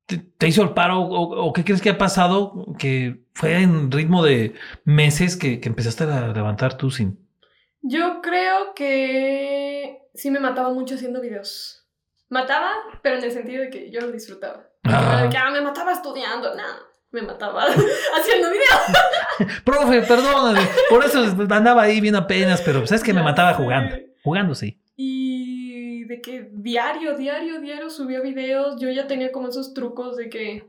te, te hizo el paro o, o qué crees que ha pasado que fue en ritmo de meses que, que empezaste a levantar tú sin... Yo creo que sí me mataba mucho haciendo videos. Mataba, pero en el sentido de que yo lo disfrutaba. Ah. Que, ah, me mataba estudiando, nada. Me mataba haciendo video. Profe, perdóname. Por eso andaba ahí bien apenas, pero sabes que me mataba jugando. Jugando, sí. Y de que diario, diario, diario subía videos. Yo ya tenía como esos trucos de que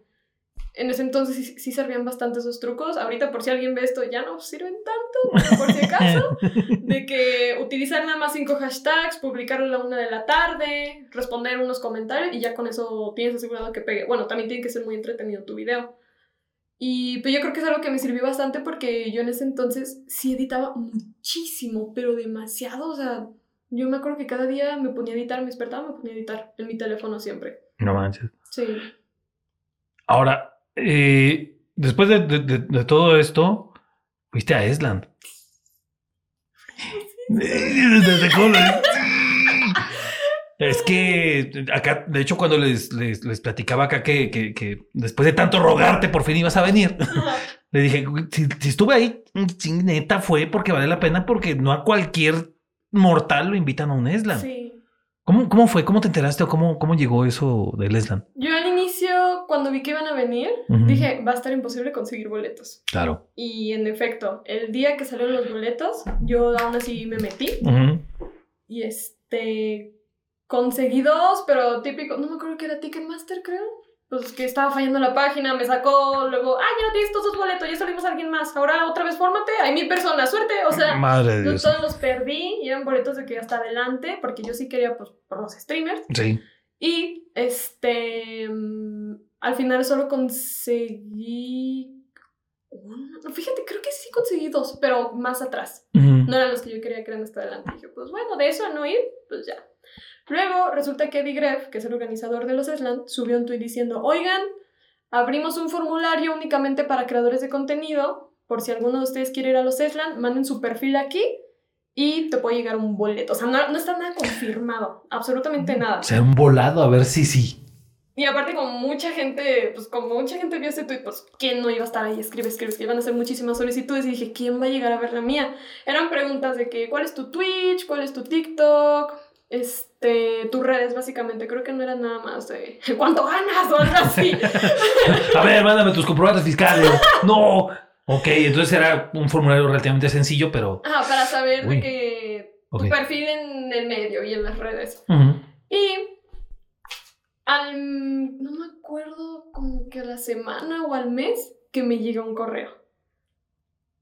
en ese entonces sí, sí servían bastante esos trucos. Ahorita por si alguien ve esto ya no sirven tanto, pero por si acaso. de que utilizar nada más cinco hashtags, publicarlo a la una de la tarde, responder unos comentarios y ya con eso tienes asegurado que pegue. Bueno, también tiene que ser muy entretenido tu video. Y pues yo creo que es algo que me sirvió bastante porque yo en ese entonces sí editaba muchísimo, pero demasiado. O sea, yo me acuerdo que cada día me ponía a editar, me despertaba, me ponía a editar en mi teléfono siempre. No manches. Sí. Ahora, eh, después de, de- de- de todo esto, fuiste a Esland. Desde cómo- Es que acá, de hecho, cuando les, les, les platicaba acá que, que, que después de tanto rogarte por fin ibas a venir, le dije, "Güey, si, si estuve ahí, sí, neta fue porque vale la pena, porque no a cualquier mortal lo invitan a un Esland. Sí. ¿Cómo, ¿Cómo fue? ¿Cómo te enteraste o cómo, cómo llegó eso del Esland? Yo al inicio, cuando vi que iban a venir, dije, va a estar imposible conseguir boletos. Claro. Y en efecto, el día que salieron los boletos, yo aún así me metí y este conseguí dos, pero típico, no me acuerdo que era Ticketmaster, creo. Pues que estaba fallando la página, me sacó luego, ah, ya tienes estos dos boletos, ya salimos a alguien más, ahora otra vez fórmate, hay mil personas, suerte, o sea, Madre de yo Dios. todos los perdí y eran boletos de que hasta adelante, porque yo sí quería, pues, por los streamers. Sí. Y este. Al final solo conseguí. uno- Fíjate, creo que sí conseguí dos, pero más atrás. Ujú. No eran los que yo quería que eran hasta adelante. dije, pues bueno, de eso a no ir, pues ya. Luego resulta que Eddie Greff, que es el organizador de los Esland, subió un tweet diciendo: Oigan, abrimos un formulario únicamente para creadores de contenido. Por si alguno de ustedes quiere ir a los Esland, manden su perfil aquí y te puede llegar un boleto. O sea, no, no está nada confirmado, absolutamente nada. O sea, un volado a ver si sí. Y aparte, como mucha gente, pues como mucha gente vio ese tweet, pues ¿quién no iba a estar ahí? Escribe, escribe, escribe. Iban a hacer muchísimas solicitudes y dije, ¿quién va a llegar a ver la mía? Eran preguntas de que, ¿cuál es tu Twitch? ¿Cuál es tu TikTok? Este, tus redes, básicamente. Creo que no era nada más de ¿cuánto ganas? o algo así. A ver, mándame tus comprobantes fiscales. No. Ok, entonces era un formulario relativamente sencillo, pero. Ajá, para saber Uy. de que tu perfil en el medio y en las redes. Y al, no me acuerdo, como que a la semana o al mes que me llega un correo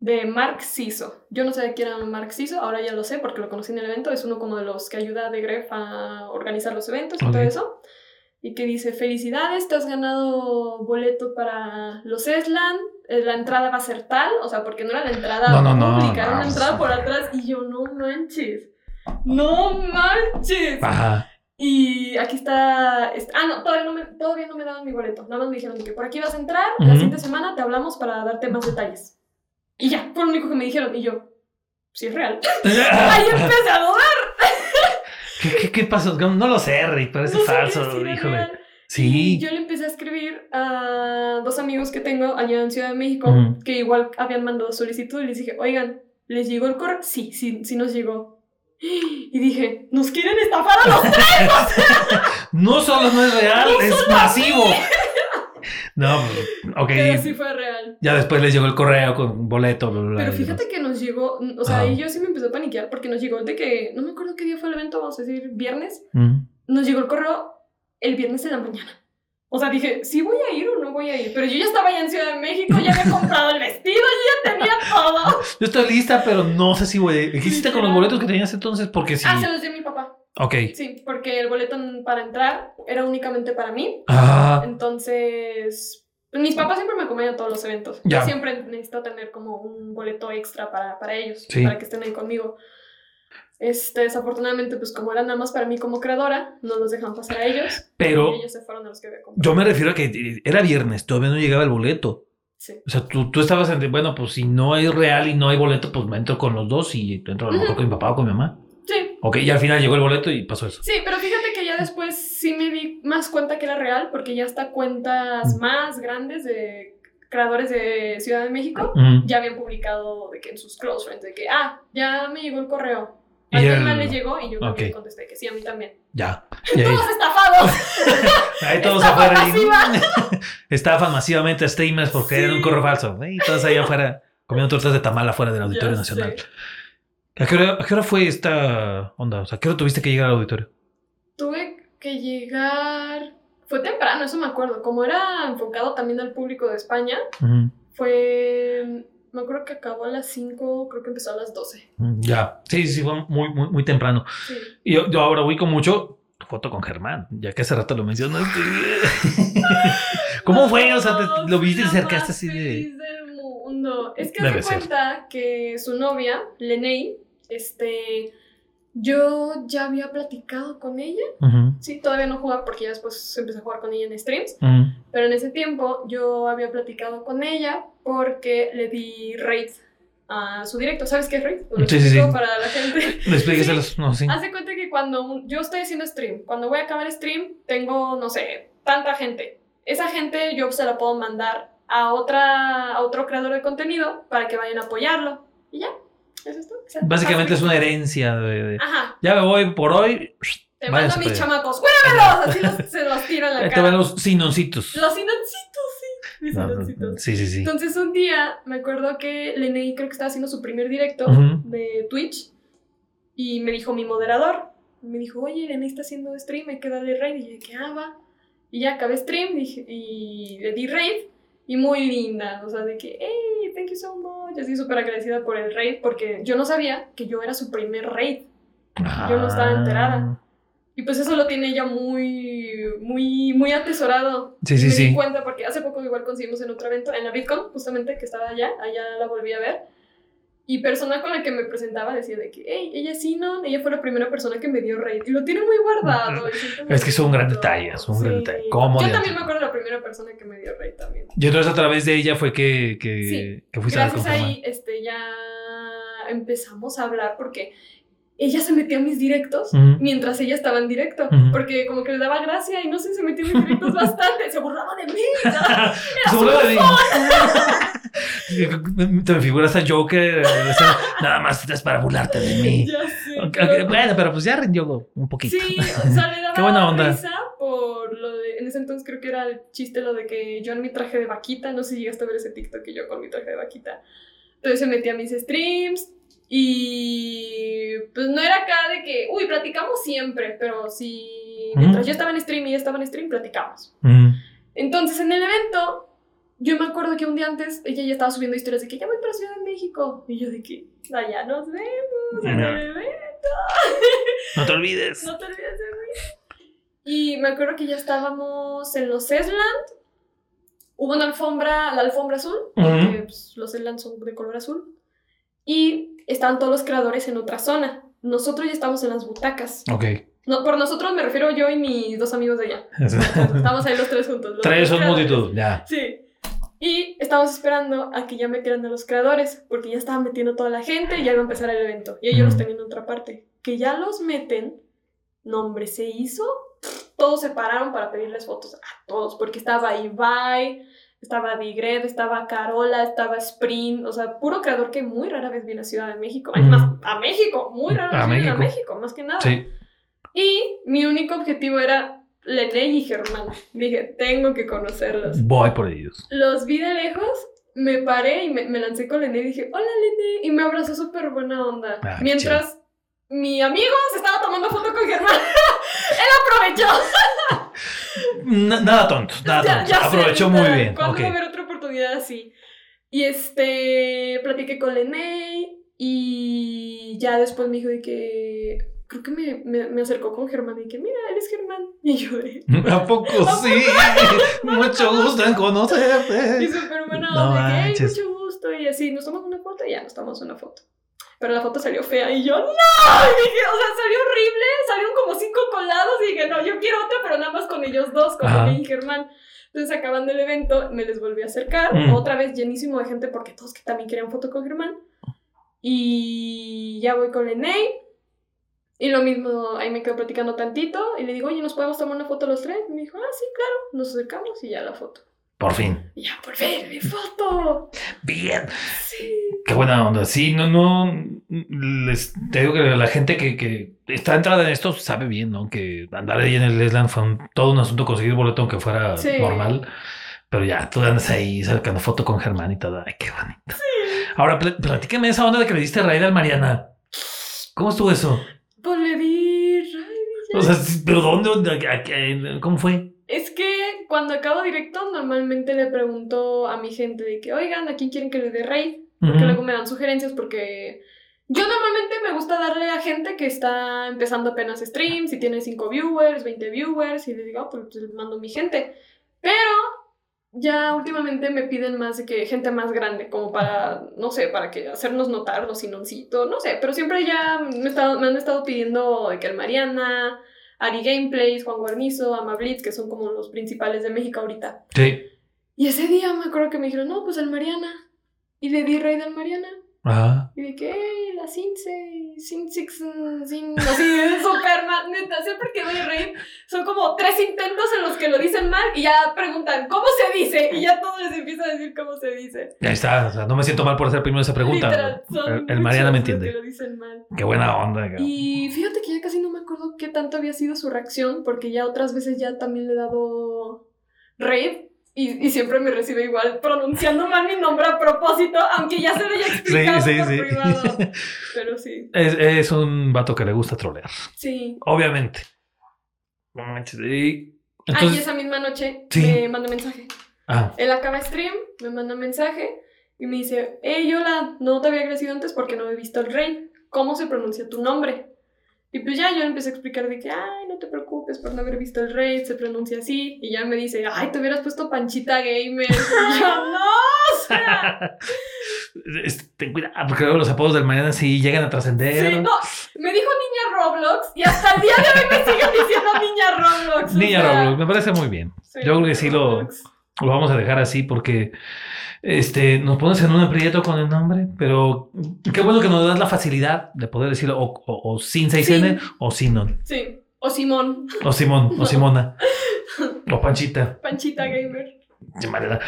de Mark Ciso. Yo no sabía quién era Mark Ciso, ahora ya lo sé porque lo conocí en el evento. Es uno como de los que ayuda a The Gref a organizar los eventos y todo eso. Y que dice, felicidades, te has ganado boleto para los Eslan. eh, La entrada va a ser tal, o sea, porque no era la entrada No, no, no, pública, era una entrada por atrás. Y yo, no manches, no manches. Ajá. Y aquí está, est- Ah, no, todavía no, me, todavía no me daban mi boleto. Nada más me dijeron que por aquí vas a entrar. La Ujú. siguiente semana te hablamos para darte más detalles. Y ya, fue lo único que me dijeron. Y yo, si es real. Ahí empecé a dudar. ¿Qué, qué, qué pasó? No lo sé, Rick, parece No falso, era híjole. real. Y Sí. yo le empecé a escribir a dos amigos que tengo allá en Ciudad de México, Ujú. que igual habían mandado solicitud. Y les dije, oigan, ¿les llegó el correo? Sí, sí, sí nos llegó. Y dije, nos quieren estafar a los No solo no es real, No es masivo. No, ok. Pero sí fue real. Ya después les llegó el correo con un boleto, bla, bla, bla, Pero y fíjate que nos llegó, o sea, Ajá. ahí yo sí me empecé a paniquear porque nos llegó de que, no me acuerdo qué día fue el evento, vamos a decir viernes. Mm. nos llegó el correo el viernes en la mañana. O sea, dije, ¿sí voy a ir o no voy a ir? Pero yo ya estaba ya en Ciudad de México, ya había comprado el vestido, ya tenía todo. Yo estoy lista, pero no sé si voy a ir. ¿Qué hiciste con los boletos que tenías entonces? Porque sí. Ah, se los dio mi papá. Ok. Sí, porque el boleto para entrar era únicamente para mí. Ah, Entonces, mis papás siempre me acompañan a todos los eventos. Ya. Yo siempre necesito tener como un boleto extra para, para ellos, Sí. para que estén ahí conmigo. Este, desafortunadamente, pues como era nada más para mí como creadora, no los dejan pasar a ellos. pero ellos se fueron a los que había comprado. yo me refiero a que era viernes, todavía no llegaba el boleto. Sí. O sea, tú, tú estabas entre, bueno, pues si no es real y no hay boleto, pues me entro con los dos y entro a lo mejor Ujú. con mi papá o con mi mamá. Sí, Ok, y al final llegó el boleto y pasó eso. sí, pero fíjate que ya después sí me di más cuenta que era real, porque ya hasta cuentas Mm. más grandes de creadores de Ciudad de México Mm. ya habían publicado de que en sus close friends, de que, ah, ya me llegó el correo. A alguien más le llegó y yo también Ok. contesté que sí, a mí también. Ya. Y ahí, ¡Todos estafados! ahí todos Estafa afuera. masiva. Estafan masivamente a streamers porque Sí. era un correo falso. Y todos allá afuera comiendo tortas de tamal afuera del Auditorio Ya Nacional. sé. ¿A qué, hora, a qué hora fue esta onda? O sea, ¿a qué hora tuviste que llegar al auditorio? Tuve que llegar. Fue temprano, eso me acuerdo. Como era enfocado también al público de España, fue. Me acuerdo que acabó a las 5, creo que empezó a las 12. Mm, Ya. Sí, sí, fue muy, muy, muy temprano. Sí. Y yo, yo ahora ubico mucho tu foto con Germán, ya que hace rato lo mencionaste. ¿Cómo fue? O sea, te- lo viste y acercaste así de. feliz del mundo. Es que ser. cuenta que su novia, Lenei, este. Yo ya había platicado con ella. Ujú, Sí, todavía no jugaba porque ya después empecé a jugar con ella en streams. ujú. Pero en ese tiempo yo había platicado con ella porque le di raid a su directo. ¿Sabes qué es raid? Lo Sí, sí, sí. Para la gente. Explíqueselos. No, sí. Haz de cuenta que cuando yo estoy haciendo stream, cuando voy a acabar stream, tengo, no sé, tanta gente. Esa gente yo se la puedo mandar a, otra, a otro creador de contenido para que vayan a apoyarlo. Y ya, es todo. O sea, Básicamente es una herencia de. de- Ajá, Ya me voy por hoy. te mando a mis allá. chamacos, ¡cuéramelos! Así los, se los tiro en la te cara. van los sinoncitos. Los sinoncitos, sí. Mis No, no, sinoncitos. Sí, sí, sí. Entonces un día me acuerdo que Lenei creo que estaba haciendo su primer directo Ujú. de Twitch y me dijo mi moderador, me dijo, oye, Lenei está haciendo stream, hay que darle raid. Y yo dije, ah, va. Y ya acabé stream dije- y le di raid y muy linda, o sea, de que, hey, thank you so much, así súper agradecida por el raid porque yo no sabía que yo era su primer raid. Yo no estaba enterada. Y pues eso lo tiene ella muy, muy, muy atesorado. Sí, sí, me sí. di cuenta porque hace poco igual conseguimos en otro evento, en la VidCon, justamente, que estaba allá, allá la volví a ver. Y persona con la que me presentaba decía de que, hey, ella sí, no, ella fue la primera persona que me dio raid. Y lo tiene muy guardado. Es que es un gran detalle, es un gran detalle. ¿Cómo Yo también me acuerdo de la primera persona que me dio raid también. Y entonces a través de ella fue que, que, Sí. que fuiste Gracias ahí, este, ya empezamos a hablar porque ella se metía a mis directos Ujú. mientras ella estaba en directo, Ujú. porque como que le daba gracia y no sé, se metía en mis directos bastante, se burlaba de mí. Era Se burlaba de mí. Te me figuras a Joker. Nada más es para burlarte de mí. Ya sé. Ok, pero- ok, Bueno, pero pues ya rindió un poquito. Sí, o sea, le daba Qué buena onda. risa por lo de. En ese entonces creo que era el chiste lo de que yo en mi traje de vaquita, no sé si llegaste a ver ese TikTok que yo con mi traje de vaquita. Entonces se metía a mis streams y pues no era acá de que, uy, platicamos siempre, pero si mientras yo estaba en stream y ella estaba en stream, platicamos. Entonces en el evento, yo me acuerdo que un día antes ella ya estaba subiendo historias de que ya voy para Ciudad de México. Y yo de que, allá nos vemos en el evento. No te olvides. No te olvides de mí. Y me acuerdo que ya estábamos en los Esland. Hubo una alfombra, la alfombra azul, porque Ujú. pues, los Esland son de color azul. Y estaban todos los creadores en otra zona. Nosotros ya estábamos en las butacas. Ok. No, por nosotros me refiero yo y mis dos amigos de allá. Estábamos ahí los tres juntos. los Tres son multitud, ya. Sí. Y estábamos esperando a que ya metieran a los creadores, porque ya estaban metiendo toda la gente y ya iba a empezar el evento. Y ellos Mm. los tenían en otra parte. Que ya los meten, no hombre, se hizo. Todos se pararon para pedirles fotos a todos, porque estaba Ibai, estaba Digred, estaba Carola, estaba Sprint, o sea, puro creador que muy rara vez viene a Ciudad de México. Es Mm. a México, muy rara vez viene a México. Más que nada. Sí. Y mi único objetivo era Lene y Germán. Dije, tengo que conocerlos. Voy por ellos. Los vi de lejos, me paré y me, me lancé con Lene y dije, hola Lene. Y me abrazó súper buena onda. Ah, Mientras mi amigo se estaba tomando foto con Germán. Él aprovechó. Na- nada tonto, nada Ya- tonto. ya sé, Aprovechó muy bien. ¿Cuándo Ok. va a haber otra oportunidad así? Y este, platiqué con Lene y ya después me dijo de que, creo que me, me, me acercó con Germán y que, mira, eres Germán. Y yo de, ¿A poco sí? Mucho gusto en Y conocerte. súper buena No de que, "Ay, manches. mucho gusto. Y así, nos tomamos una foto y ya nos tomamos una foto. Pero la foto salió fea y yo, no. Y dije, o sea, salió horrible. Salieron como cinco colados y dije, no, yo quiero otra, pero nada más con ellos dos, con. Lene y Germán. Entonces, acabando el evento, me les volví a acercar. Mm. Otra vez llenísimo de gente porque todos que también querían foto con Germán. Y ya voy con Lene. Y lo mismo, ahí me quedo platicando tantito. Y le digo, oye, ¿nos podemos tomar una foto los tres? Y me dijo, ah, sí, claro. Nos acercamos y ya la foto. Por fin. Ya, por fin, mi foto. Bien. Sí. Qué buena onda. Sí, no, no. Les te digo que la gente que, que está entrada en esto sabe bien, ¿no? Que andar ahí en el Esland fue un- todo un asunto conseguir boleto aunque fuera Sí. normal. Pero ya, tú andas ahí sacando foto con Germán y todo. Ay, qué bonito. Ahora, pl- platícame esa onda de que le diste raid al Mariana. ¿Cómo estuvo eso? Pues le di. ya. O sea, sí, ¿pero dónde? ¿A- a- a- ¿Cómo fue? Es que cuando acabo directo, normalmente le pregunto a mi gente de que, oigan, ¿a quién quieren que le dé raid? Porque Ujú. luego me dan sugerencias porque yo normalmente me gusta darle a gente que está empezando apenas streams, si tiene 5 viewers, 20 viewers, y les digo, ah, pues les mando mi gente. Pero ya últimamente me piden más de que gente más grande, como para, no sé, para que hacernos notar los sinoncito, no sé, pero siempre ya me, me han estado pidiendo de que el Mariana, Ari Gameplays, Juan Guarnizo, Ama Blitz, que son como los principales de México ahorita. Sí. Y ese día me acuerdo que me dijeron, no, pues el Mariana. Y le di raid al Mariana. Ajá. Y de que, "Eh, la Cince, Sin Six, Sin. Así, mal, neta. Siempre que doy raid, son como tres intentos en los que lo dicen mal y ya preguntan, ¿cómo se dice? Y ya todos les empiezan a decir cómo se dice. Ahí está. O sea, no me siento mal por hacer primero esa pregunta. Literal, El, el Mariana me entiende. que lo dicen mal. Qué buena onda. cabrón. Y fíjate que ya casi no me acuerdo qué tanto había sido su reacción, porque ya otras veces ya también le he dado raid. Y, y siempre me recibe igual pronunciando mal mi nombre a propósito, aunque ya se lo haya explicado Sí, sí, por sí. privado. Pero sí, Es, es un vato que le gusta trolear. sí. Obviamente. Y Ay, entonces. esa misma noche me manda mensaje. Ah, Él acaba stream, me manda mensaje y me dice, hey, Yola, no te había agradecido antes porque no he visto el rey. ¿Cómo se pronuncia tu nombre? Y pues ya yo le empecé a explicar de que, ay, no te preocupes por no haber visto el rey, se pronuncia así. Y ya me dice, ay, te hubieras puesto Panchita Gamer. Y yo, no, o sea. es- ten cuidado, porque luego los apodos del mañana sí llegan a trascender. Sí, no, me dijo niña Roblox y hasta el día de hoy me siguen diciendo niña Roblox. o Niña sea, Roblox, me parece muy bien. sí, Yo creo que sí lo- Roblox. Lo vamos a dejar así porque este, nos pones en un aprieto con el nombre, pero qué bueno que nos das la facilidad de poder decirlo o, o, o sin 6N o Sinon, Sí, o Simón, o Simón, o Simona, o Panchita. Panchita Gamer. de manera.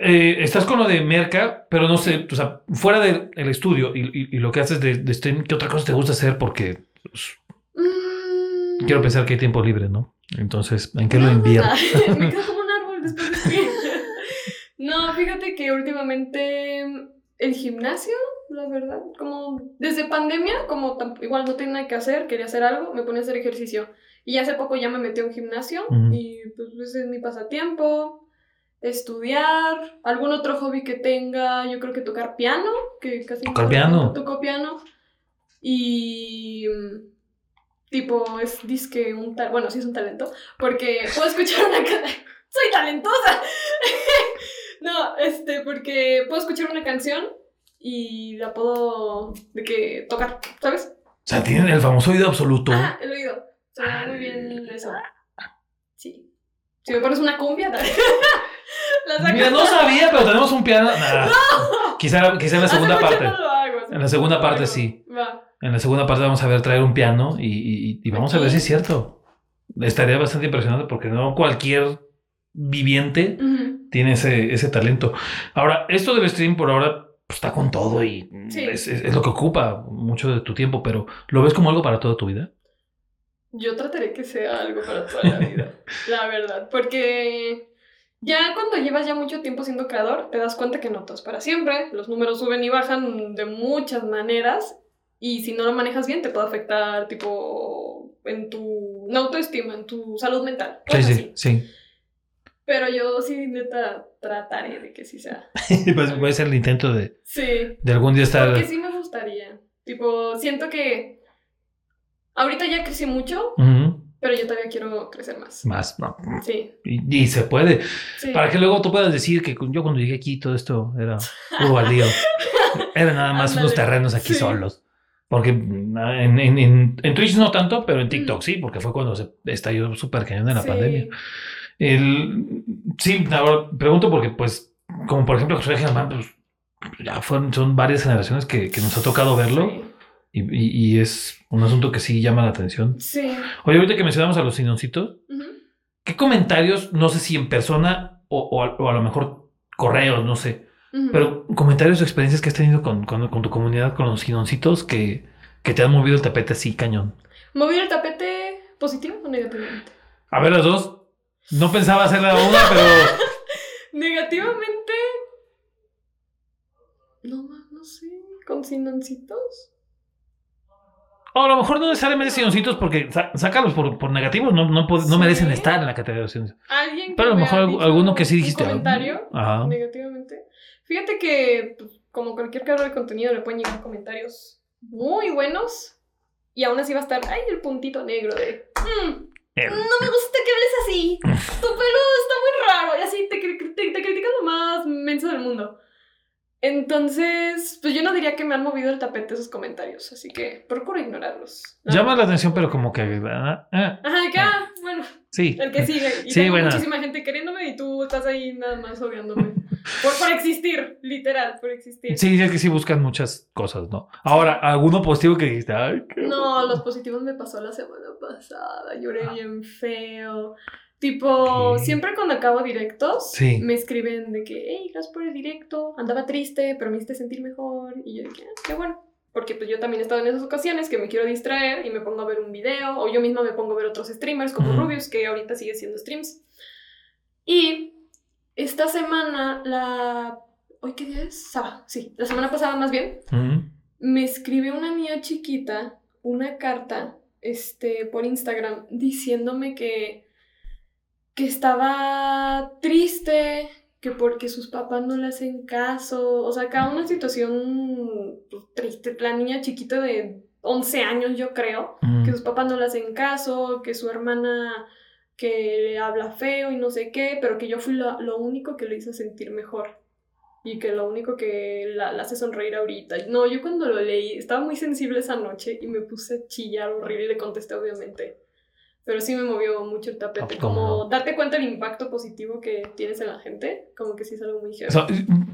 Eh, estás con lo de Merca, pero no sé, o sea, fuera del el estudio y, y- y lo que haces de, de stream, ¿qué otra cosa te gusta hacer? Porque pues, Mm. quiero pensar que hay tiempo libre, ¿no? Entonces, ¿en qué lo No, invierto? nada. Me quedo como un árbol después de stream. No, fíjate que últimamente el gimnasio, la verdad, como desde pandemia, como igual no tenía nada que hacer, quería hacer algo, me ponía a hacer ejercicio. Y hace poco ya me metí a un gimnasio Ujú. y pues ese es mi pasatiempo, estudiar, algún otro hobby que tenga, yo creo que tocar piano, que casi Tocar piano. toco piano. Y tipo, es disque un tal, bueno, sí es un talento, porque puedo escuchar una canción. Soy talentosa. no, este, porque puedo escuchar una canción y la puedo de que tocar, ¿sabes? O sea, tienen el famoso oído absoluto. Ah, el oído. Se me da muy bien eso. Sí. Si me pones una cumbia, la saco. Mira, no sabía, pero tenemos un piano. Nah. Quizá, quizá en la Hace segunda mucho parte. no lo hago, hace En la segunda no parte sí. Va. En la segunda parte vamos a ver traer un piano y, y- y vamos a ver si es cierto. Estaría bastante impresionante porque no cualquier viviente tiene ese, ese talento. Ahora, esto del stream por ahora pues, está con todo y Sí. es, es- es lo que ocupa mucho de tu tiempo, pero ¿lo ves como algo para toda tu vida? Yo trataré que sea algo para toda la vida, la verdad, porque ya cuando llevas ya mucho tiempo siendo creador, te das cuenta que no todo es para siempre, los números suben y bajan de muchas maneras y si no lo manejas bien te puede afectar tipo en tu no autoestima, en tu salud mental. Sí, sí, sí. Pero yo sí neta trataré de que sí sea. Pues voy a hacer el intento de, Sí, de algún día estar... porque sí me gustaría. Tipo, siento que ahorita ya crecí mucho, pero yo todavía quiero crecer más. Más, no. Sí, Y, y se puede. sí. Para que luego tú puedas decir que yo cuando llegué aquí todo esto era puro baldío. Era nada más unos terrenos aquí Sí. solos. Porque en, en, en, en Twitch no tanto, pero en TikTok sí, porque fue cuando se estalló súper cañón en la Sí. pandemia. El, sí, ahora pregunto porque, pues, como por ejemplo José Germán, pues ya fueron, son varias generaciones que, que nos ha tocado verlo y, y- y es un asunto que sí llama la atención. Sí. Oye, ahorita que mencionamos a los sinoncitos. ¿qué comentarios, no sé si en persona o, o a, o a lo mejor correos, no sé, Pero comentarios o experiencias que has tenido con, con- con tu comunidad, con los ginoncitos que, que te han movido el tapete así cañón? ¿Movido el tapete positivo o negativamente? A ver, las dos. No pensaba hacerla una, pero Negativamente. No, ma- no sé. ¿Con sinoncitos? o a lo mejor no necesariamente ginoncitos porque sácalos por, por negativos, no, no, no Sí. merecen estar en la categoría de Pero a lo me mejor alguno que sí dijiste. Un comentario Ajá. negativamente. Fíjate que, pues, como cualquier creador de contenido, le pueden llegar comentarios muy buenos. Y aún así va a estar, ay, el puntito negro de. "Mm, Eh, no me gusta que hables así. Tu pelo está muy raro. Y así te, te, te critican lo más menso del mundo. Entonces, pues yo no diría que me han movido el tapete esos comentarios. Así que procuro ignorarlos. ¿no? Llama la atención, pero como que. ah, ah, Ajá, que, ah, bueno, sí. el que sigue. Y Sí, tengo muchísima gente queriéndome y tú estás ahí nada más odiándome. por, por existir, literal, por existir. Sí, es que sí buscan muchas cosas, ¿no? Ahora, alguno positivo que dijiste, ay, qué No, los positivos me pasó la semana pasada. Lloré Ah. bien feo. Tipo, siempre cuando acabo directos, Sí. me escriben de que, hey, gracias por el directo, andaba triste, pero me hiciste sentir mejor. Y yo dije, ah, qué bueno. Porque pues yo también he estado en esas ocasiones que me quiero distraer y me pongo a ver un video, o yo misma me pongo a ver otros streamers como. Rubius, que ahorita sigue haciendo streams. Y esta semana, la... ¿Hoy qué día es? Sábado, sí. La semana pasada más bien, me escribió una niña chiquita una carta este, por Instagram diciéndome que, que estaba triste, que porque sus papás no le hacen caso, o sea, acá una situación pues, triste, la niña chiquita de 11 años yo creo, que sus papás no le hacen caso, que su hermana que le habla feo y no sé qué, pero que yo fui lo, lo único que le hizo sentir mejor. Y que lo único que la, la hace sonreír ahorita. No, yo cuando lo leí estaba muy sensible esa noche y me puse a chillar horrible y le contesté obviamente. Pero sí me movió mucho el tapete. Ah, ¿cómo Como darte cuenta del impacto positivo que tienes en la gente, como que sí es algo muy O sea,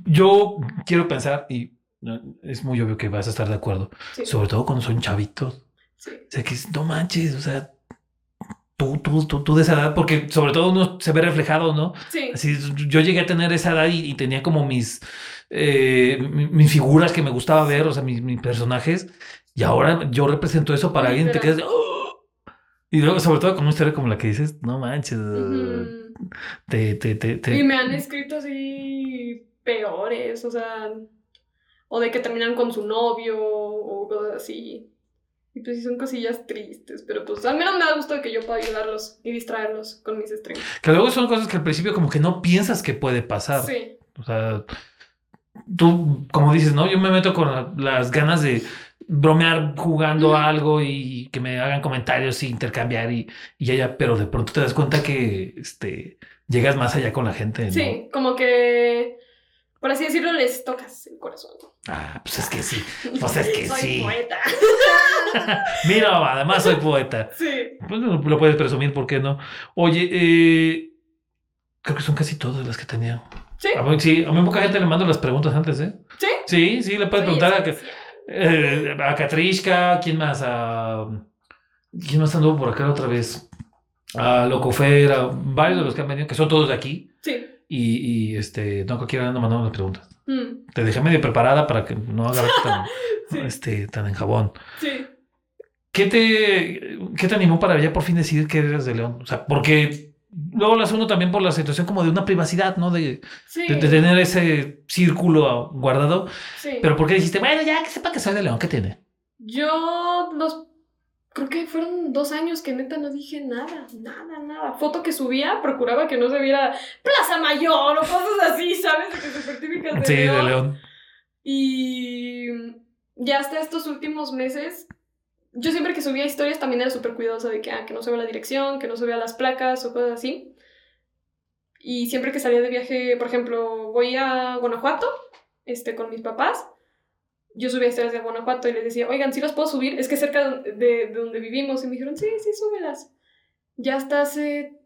yo quiero pensar, y es muy obvio que vas a estar de acuerdo, Sí, sobre todo cuando son chavitos. sí. O sea, que no manches, o sea, tú, tú, tú, tú de esa edad, porque sobre todo uno se ve reflejado, ¿no? Sí, Así, yo llegué a tener esa edad y, y tenía como mis, eh, mi- mis figuras que me gustaba ver, o sea, mis, mis personajes, y ahora yo represento eso para alguien y te quedas de, "Oh". Y luego, sobre todo con una historia como la que dices, no manches, te, te, te, te- Y me han escrito así peores, o sea, o de que terminan con su novio o cosas así. Y pues sí son cosillas tristes, pero pues al menos me da gusto de que yo pueda ayudarlos y distraerlos con mis streams. que luego son cosas que al principio como que no piensas que puede pasar. Sí, O sea, tú, como dices, ¿no? Yo me meto con la- las ganas de bromear jugando algo y que me hagan comentarios y intercambiar y, y ya, ya, pero de pronto te das cuenta que este, llegas más allá con la gente, ¿no? sí, como que, por así decirlo, les tocas el corazón. Ah, pues es que sí. Pues es que Soy sí. poeta. Mira, además soy poeta. Sí. Pues lo puedes presumir, ¿por qué no? Oye, eh, creo que son casi todas las que tenía. Sí. A mí, sí, a mí poca gente le mando las preguntas antes, ¿eh? ¿Sí? Sí, sí, le puedes Oye, preguntar a, que-. Eh, a Katrishka, ¿quién más? A, ¿Quién más anduvo por acá otra vez? A Locofer, a varios de los que han venido, que son todos de aquí. Sí. Y, y este, no cualquiera anda mandando las preguntas. Mm, Te dejé medio preparada para que no haga tan, Sí. este, tan en jabón. Sí. ¿Qué te, ¿Qué te animó para ya por fin decidir que eres de León? O sea, porque luego hace uno también por la situación como de una privacidad, ¿no? De, Sí. de, de tener ese círculo guardado. sí. Pero ¿por qué dijiste, bueno, ya que sepa que soy de León? ¿Qué tiene? Yo los creo que fueron dos años que neta no dije nada, nada, nada. Foto que subía, procuraba que no se viera Plaza Mayor o cosas así, ¿sabes? De que típicas de Sí, de. León. Y ya hasta estos últimos meses, yo siempre que subía historias también era súper cuidadosa de que, ah, que no se vea la dirección, que no se vea las placas o cosas así. Y siempre que salía de viaje, por ejemplo, voy a Guanajuato este, con mis papás, yo subía historias de Guanajuato y les decía, oigan, ¿sí las puedo subir? Es que cerca de, de donde vivimos. Y me dijeron, sí, sí, súbelas. Ya hasta hace,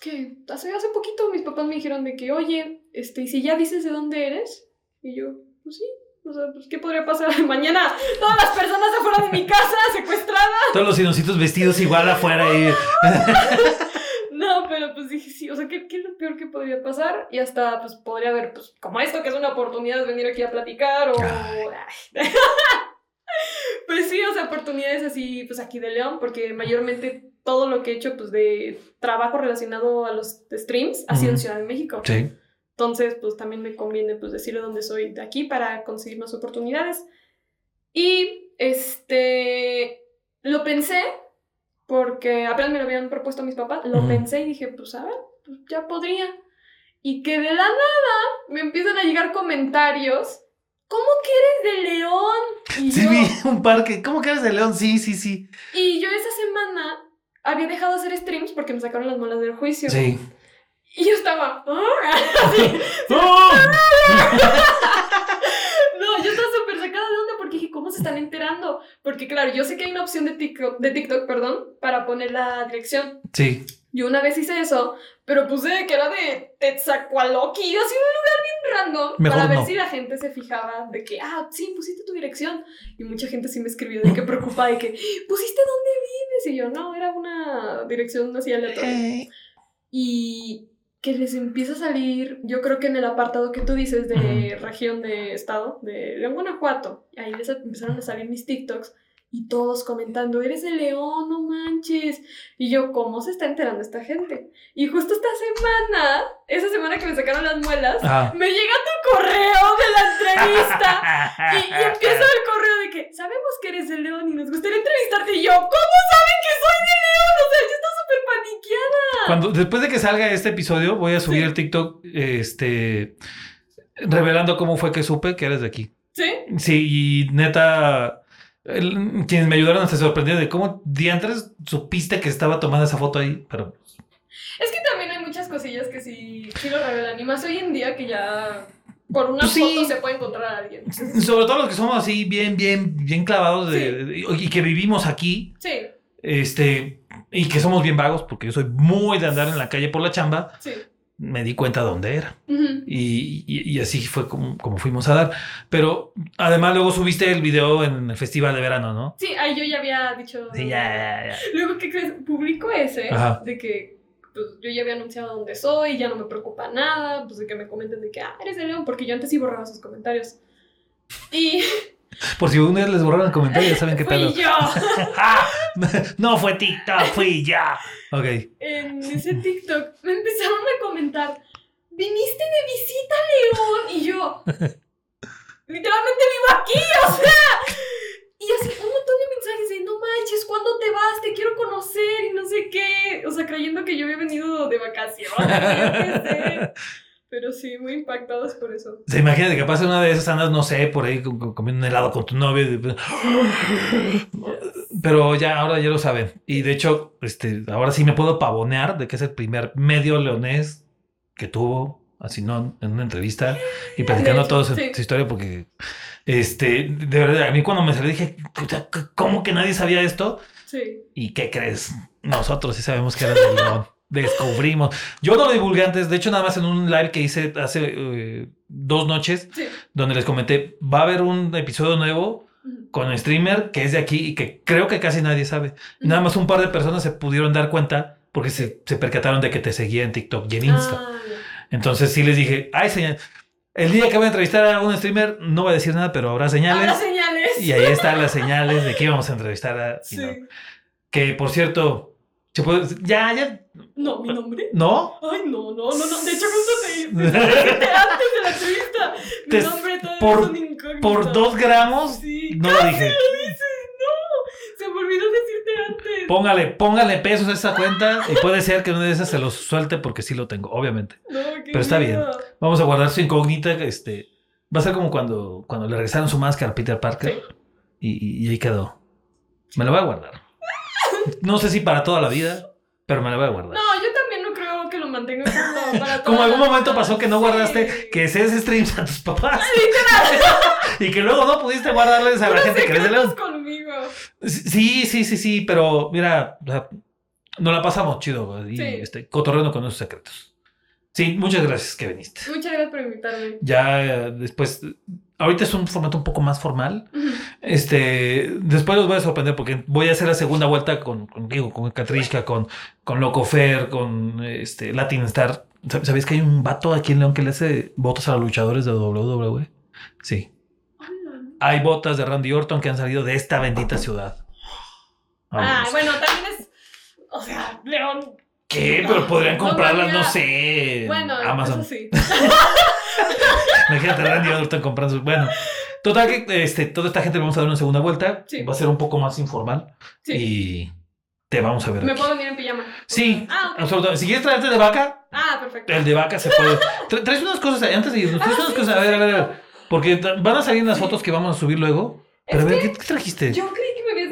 ¿qué? Hace, hace poquito mis papás me dijeron de que, oye, este, ¿y si ya dices de dónde eres? Y yo, pues sí. O sea, pues, ¿qué podría pasar? Mañana todas las personas afuera de mi casa secuestradas. Todos los sinoncitos vestidos igual afuera y No, pero pasar y hasta pues podría haber, pues como esto que es una oportunidad de venir aquí a platicar o... Ay. pues sí, o sea, oportunidades así, pues aquí de León, porque mayormente todo lo que he hecho, pues de trabajo relacionado a los streams, ha sido en. Ciudad de México. Sí. Entonces, pues también me conviene pues decirle dónde soy de aquí para conseguir más oportunidades. Y este lo pensé porque apenas me lo habían propuesto mis papás, lo pensé y dije, pues a ver, pues ya podría. Y que de la nada me empiezan a llegar comentarios, ¿cómo que eres de León? Y Sí, yo, vi un parque. ¿Cómo que eres de León? Sí, sí, sí. y yo esa semana había dejado de hacer streams porque me sacaron las muelas del juicio. Sí. Y yo estaba, "Ah", así, ¡Oh! No, yo estaba súper sacada de onda porque dije, ¿cómo se están enterando? Porque claro, yo sé que hay una opción de TikTok, de TikTok perdón, para poner la dirección. Sí. Yo una vez hice eso, pero puse que era de Tetzacualoqui, así un lugar bien random, Mejor para ver no. si la gente se fijaba de que, ah, sí, pusiste tu dirección. Y mucha gente sí me escribió de que preocupada, de que, ¿pusiste dónde vives? Y yo, no, era una dirección así aleatoria y que les empieza a salir, yo creo que en el apartado que tú dices de región de estado, de León, Guanajuato, ahí les empezaron a salir mis TikToks y todos comentando, eres de León, no manches. Y yo, ¿cómo se está enterando esta gente? Y justo esta semana, esa semana que me sacaron las muelas, me llega tu correo de la entrevista. Y, y empieza el correo de que sabemos que eres de León y nos gustaría entrevistarte. Y yo, ¿cómo saben que soy de León? O sea, yo estaba súper paniqueada. Cuando, después de que salga este episodio, voy a subir Sí. el TikTok, este, revelando cómo fue que supe que eres de aquí. ¿Sí? Sí, y neta, el- quienes me ayudaron se sorprendieron de cómo diantres supiste que estaba tomando esa foto ahí, pero Es que también hay muchas cosillas que sí, sí lo revelan. Y más hoy en día que ya por una Pues sí. foto se puede encontrar a alguien. sobre todo los que somos así bien, bien, bien clavados de, de- y que vivimos aquí, Sí, este, y que somos bien vagos, porque yo soy muy de andar en la calle por la chamba, sí. me di cuenta dónde era. Ujú. Y, y- y así fue como, como fuimos a dar. Pero además luego subiste el video en el festival de verano, ¿no? Sí, ahí yo ya había dicho. Sí, ya, ya, ya. Luego, ¿qué crees? Publico ese Ajá. de que pues, yo ya había anunciado dónde soy, ya no me preocupa nada, pues de que me comenten de que, ah, eres de León, porque yo antes sí borraba sus comentarios. Y Por si una vez les borraron el comentario, ya saben qué fui pedo. yo. ¡Ah! No fue TikTok, fui ya. Ok. En ese TikTok me empezaron a comentar, viniste de visita León, y yo, literalmente vivo aquí, o sea. Y así un montón de mensajes de, no manches, ¿cuándo te vas? Te quiero conocer y no sé qué. O sea, creyendo que yo había venido de vacaciones, yo. Pero sí, muy impactados por eso. Se imagina que pasa una de esas andas, no sé, por ahí com- com- comiendo un helado con tu novio. Pero ya, ahora ya lo saben. Y de hecho, este, ahora sí me puedo pavonear de que es el primer medio leonés que tuvo, así no, en una entrevista y platicando toda su, sí. su historia, porque este, de verdad, a mí cuando me salió dije, "Puta, ¿cómo que nadie sabía esto? Sí. ¿Y qué crees? Nosotros sí sabemos que eras de León. Descubrimos. Yo no lo divulgué antes. De hecho, nada más en un live que hice hace eh, dos noches, Sí. donde les comenté, va a haber un episodio nuevo con streamer que es de aquí y que creo que casi nadie sabe. Nada más un par de personas se pudieron dar cuenta porque se, se percataron de que te seguía en TikTok y en Insta. Ah. Entonces sí les dije, ay, señal. El día que voy a entrevistar a un streamer, no voy a decir nada, pero habrá señales. las señales. Y ahí están las señales de que íbamos a entrevistar a... y Sí. no. Que por cierto, ¿se puede- ya, ya, No, mi nombre. ¿no? Ay, no, no, no, no. De hecho, justo te, te antes de la entrevista. Mi Te- nombre todavía por- es un incógnito. Por dos gramos, Sí, no lo dije. lo dices, no. Se me olvidó decirte antes. Póngale, póngale pesos a esa cuenta y puede ser que una de esas se los suelte porque sí lo tengo, obviamente. No, qué Pero está miedo. Vamos a guardar su incógnita. Este, va a ser como cuando, cuando le regresaron su máscara a Peter Parker y, y- y ahí quedó. Me lo voy a guardar. No sé si para toda la vida, pero me lo voy a guardar. No, yo también no creo que lo mantenga como para Como toda algún la momento vida. pasó que no guardaste Sí. que seas streams a tus papás. y que luego no pudiste guardarles a la gente que León. conmigo. Sí, sí, sí, sí, pero mira, o sea, nos la pasamos chido y Sí. este, cotorreando con esos secretos. Sí, muchas gracias que viniste. Muchas gracias por invitarme. Ya después, ahorita es un formato un poco más formal. Este, después los voy a sorprender porque voy a hacer la segunda vuelta con, contigo, con Katrishka, con, con Locofer, con este, Latin Star. ¿Sab- ¿Sabías que hay un vato aquí en León que le hace botas a los luchadores de WWE? Sí. Hay botas de Randy Orton que han salido de esta bendita ciudad. Ah, bueno, también es. O sea, León. ¿Qué? Pero podrían comprarlas, no sé, en Bueno, Amazon. eso sí. Imagínate Randy Orton comprando sus... Bueno, total que este, toda esta gente le vamos a dar una segunda vuelta. Sí. Va a ser un poco más informal. Sí. Y te vamos a ver Me aquí. puedo venir en pijama. Sí, Ah, ok. absolutamente. Si quieres traerte de vaca, Ah, perfecto. el de vaca se puede. Tra- traes unas cosas antes de irnos. Traes Ah, unas sí, cosas. A ver, a ver, a ver. Porque van a salir unas fotos que vamos a subir luego. Pero Es a ver, ¿qué, qué trajiste? Yo habías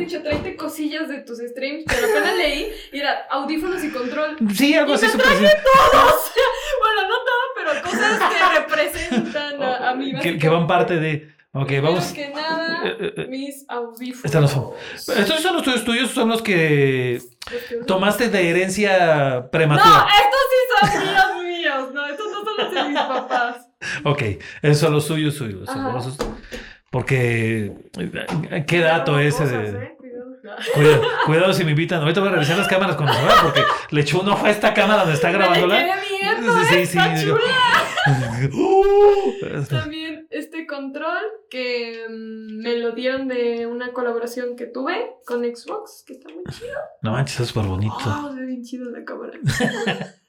dicho, tráete cosillas de tus streams, pero apenas leí y era audífonos y control. Sí, algo Y así me traje todo, o sea, bueno, no todo, pero cosas que representan a, a mí. que, que van parte de. Ok, Primero vamos. que nada, Eh, eh, eh. mis audífonos. Los- Estos son los tuyos, tuyos son los que Los tomaste de herencia No, prematura. estos sí son míos, míos. No, estos no son los de mis papás. Ok, esos son los suyos, suyos. son. Porque. eh, ¿Qué dato ese de.? eh, Cuidado. Cuidado, si me invitan. Ahorita voy a revisar las cámaras cuando se vea porque le echó un ojo a esta cámara donde está grabándola. Sí, sí, está sí. Uh, También este control que mm, me lo dieron de una colaboración que tuve con Xbox, que está muy chido. No manches, es súper bonito. Oh, bien chido la cámara.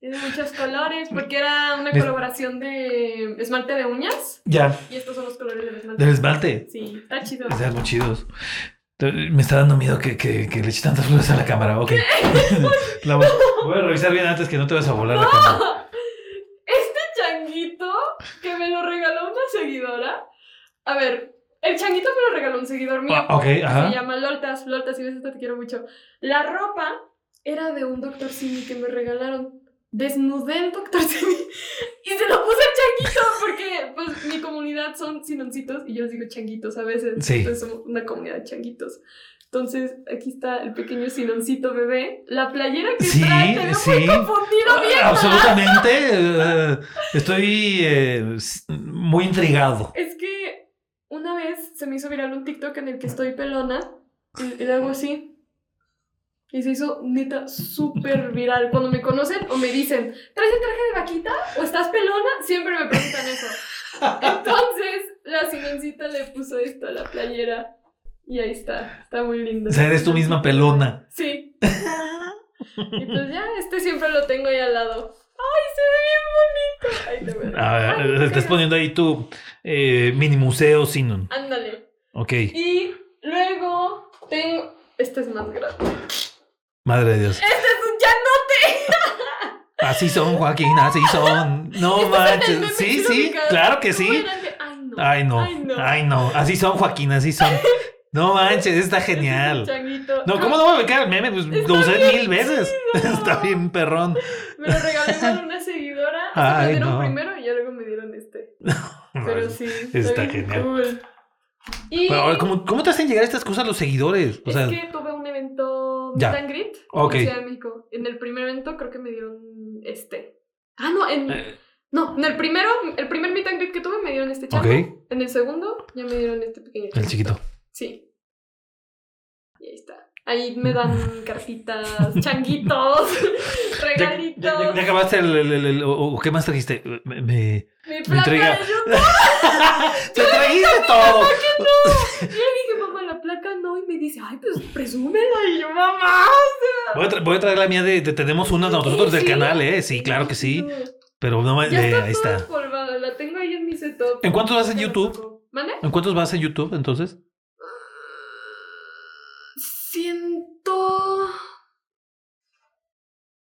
Tiene muchos colores porque era una Les- colaboración de esmalte de uñas Ya, y estos son los colores del esmalte. del esmalte. Sí, está chido. Están muy chidos. Me está dando miedo que, que, que le eche tantas flores a la cámara. Ok. La voy, voy a revisar bien antes que no te vas a volar la cámara. Este changuito que me lo regaló una seguidora. A ver, el changuito me lo regaló un seguidor mío. Ah, ok, ajá. Se llama Loltas. Loltas, si ves esto, te quiero mucho. La ropa era de un Dr. Simi que me regalaron. Desnudé el Dr. Simi y se lo puse al changuito porque pues mi comunidad son sinoncitos y yo les digo changuitos a veces. Sí. Entonces somos una comunidad de changuitos. Entonces, aquí está el pequeño sinoncito bebé. La playera que Sí, trae, te veo sí. muy confundido bien. Absolutamente. eh, estoy eh, muy intrigado. Es que una vez se me hizo viral un TikTok en el que estoy pelona y, y le hago así. Y se hizo neta súper viral. Cuando me conocen o me dicen, ¿traes el traje de vaquita? ¿O estás pelona? Siempre me preguntan eso. Entonces, la sinoncita le puso esto a la playera. Y ahí está. Está muy lindo. O sea, eres tú misma pelona. Sí. Y pues ya, este siempre lo tengo ahí al lado. ¡Ay, se ve bien bonito! Ahí te veo. A ver, Ay, estás poniendo ahí tu eh, mini museo Sinon. Ándale. Ok. Y luego tengo. Este es más grande. Madre de Dios. Este es un llanote. Así son, Joaquín, así son. No Este manches. Sí, ¿sí claro que sí. Ay, no. Ay, no. Ay, no. Así son, Joaquín, así son. No manches, está Este genial. No, ¿cómo no me voy a quedar el meme? Pues Está lo usé mil veces. chido. Está bien, perrón. Me lo regalé por una seguidora. Ay, me dieron no. primero y ya luego me dieron este. Pero sí. Está genial. Cool. Y Pero, ¿cómo, ¿Cómo te hacen llegar estas cosas los seguidores? O es sea, que tuve un evento. Meet and Greet en Ciudad de México. En el primer evento creo que me dieron este. Ah, no, en. eh, No, en el primero, el primer meet and greet que tuve me dieron este chango. ok, En el segundo ya me dieron este pequeño el chiquito. Sí. Y ahí está. Ahí me dan cartitas, changuitos, ¿Ya, regalitos. ya- ya- ya acabaste el, el- el- el- o, qué más trajiste? Me, me- mi placa de YouTube. ¡Te trajiste todo! Yo le dije, mamá, la no. Y me dice, ay, pues presúmela. Y yo, mamá. Voy a, tra- voy a traer la mía de, de- tenemos una nosotros del Sí. canal, ¿eh? Sí, claro que sí. Pero no eh, está ahí está. la tengo ahí en mi setup. ¿En cuántos vas en YouTube? ¿Mande? ¿En cuántos vas en YouTube entonces? Ciento.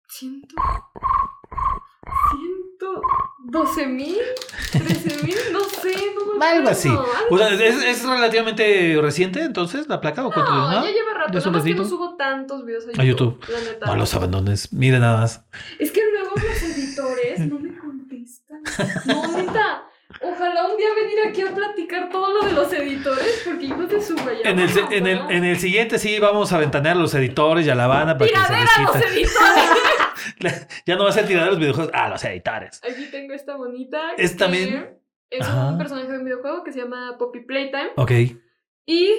Ciento. Ciento. ¿Doce mil? ¿Trece mil? No sé, no me Algo así. algo O sea. ¿es, es relativamente reciente entonces la placa o cuánto? No, ¿no? ya lleva rato. ¿Ya es un Nada más que no subo tantos videos a YouTube. A YouTube. La neta. No los abandones. Miren nada más. Es que luego los editores no me contestan. No, neta. Ojalá un día venir aquí a platicar todo lo de los editores, porque hijos de su. En el, se- en, el, en el siguiente sí vamos a ventanear a los editores y a la banda para que se ¡Tiradera a los editores! Ya no va a ser tirar los videojuegos a los editores. Aquí tengo esta bonita. Es también- Es Ajá. un personaje de un videojuego que se llama Poppy Playtime. Ok. Y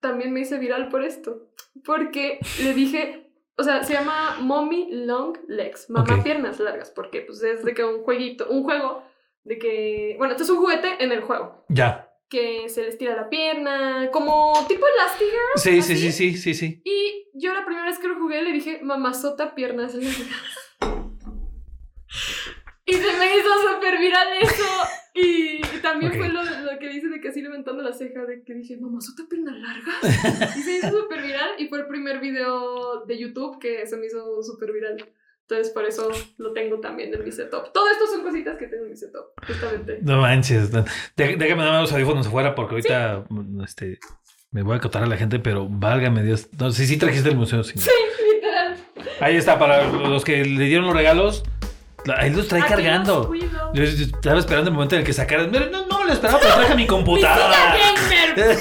también me hice viral por esto. Porque le dije, O sea, se llama Mommy Long Legs, mamá piernas largas, porque pues es de que un jueguito, un juego de que, bueno, esto es un juguete en el juego, Ya. que se les tira la pierna, como tipo Elastigirl. Sí, sí, así. sí, sí, sí, sí. Y yo la primera vez que lo jugué le dije, mamazota piernas largas. y se me hizo súper viral eso. Y también fue lo, lo que dice de que así levantando la ceja, de que dije, mamazota piernas largas. y se hizo súper viral y fue el primer video de YouTube que se me hizo súper viral. Entonces por eso lo tengo también en mi setup. Todo esto son cositas que tengo en mi setup, justamente. No manches. no. Déjame dar los audífonos afuera porque ahorita mm, este, me voy a acotar a la gente, pero válgame Dios. No, sí, sí trajiste el museo. Sí. Sí, literal. Ahí está, para los que le dieron los regalos. Ahí los trae Aquí cargando. los. Yo, yo estaba esperando el momento en el que sacaran. No, no, lo esperaba, pero traje mi computadora.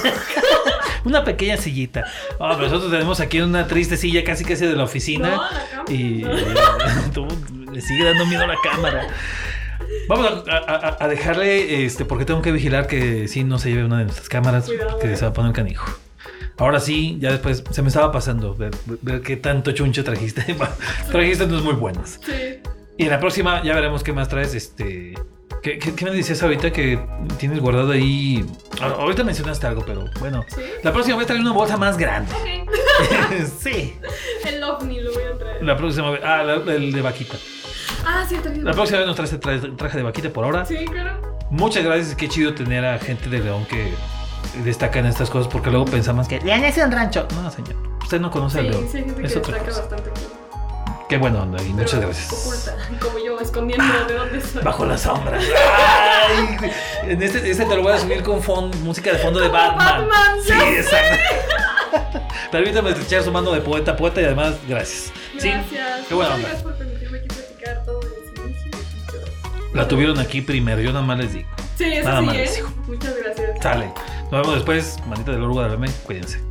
Una pequeña sillita. Ah, pero nosotros tenemos aquí una triste silla casi casi de la oficina. No, la cama. Y No. le sigue dando miedo a la cámara. Vamos a, a- a dejarle, este, porque tengo que vigilar que sí no se lleve una de nuestras cámaras, Cuidado, que eh. se va a poner canijo. Ahora sí, ya después se me estaba pasando ver, ver qué tanto chuncho trajiste. trajiste unos muy buenos. Sí. Y en la próxima ya veremos qué más traes. Este, ¿qué, qué, qué me decías ahorita que tienes guardado ahí? Ah, Ahorita mencionaste algo, pero bueno. ¿Sí? La próxima voy a traer una bolsa más grande. Ok. sí. El ovni lo voy a traer. La próxima vez. Ah, la- el de vaquita. Ah, sí, también. La próxima vez nos traes el traje, traje de vaquita por ahora. Sí, claro. Muchas gracias. Qué chido tener a gente de León que destaca en estas cosas porque luego pensamos que León es un rancho. No, señor. Usted no conoce a Sí, León. sí, gente que es destaca cosa. bastante. Qué bueno onda y muchas gracias. Oculta, como yo, escondiendo de dónde soy. Bajo la sombra. Ay, en este, este te lo voy a subir con música de fondo de Batman. Batman, sí, ya exacto. Permítame estrechar su mano de poeta a poeta y además, gracias. Sí, Gracias. qué buena Muchas onda. gracias por permitirme aquí platicar todo gracias. La tuvieron aquí primero, yo nada más les digo. Sí, eso Nada sí, más ¿eh? les digo. Muchas gracias. Sale. Nos vemos después. Manita del Orgo de Cuídense.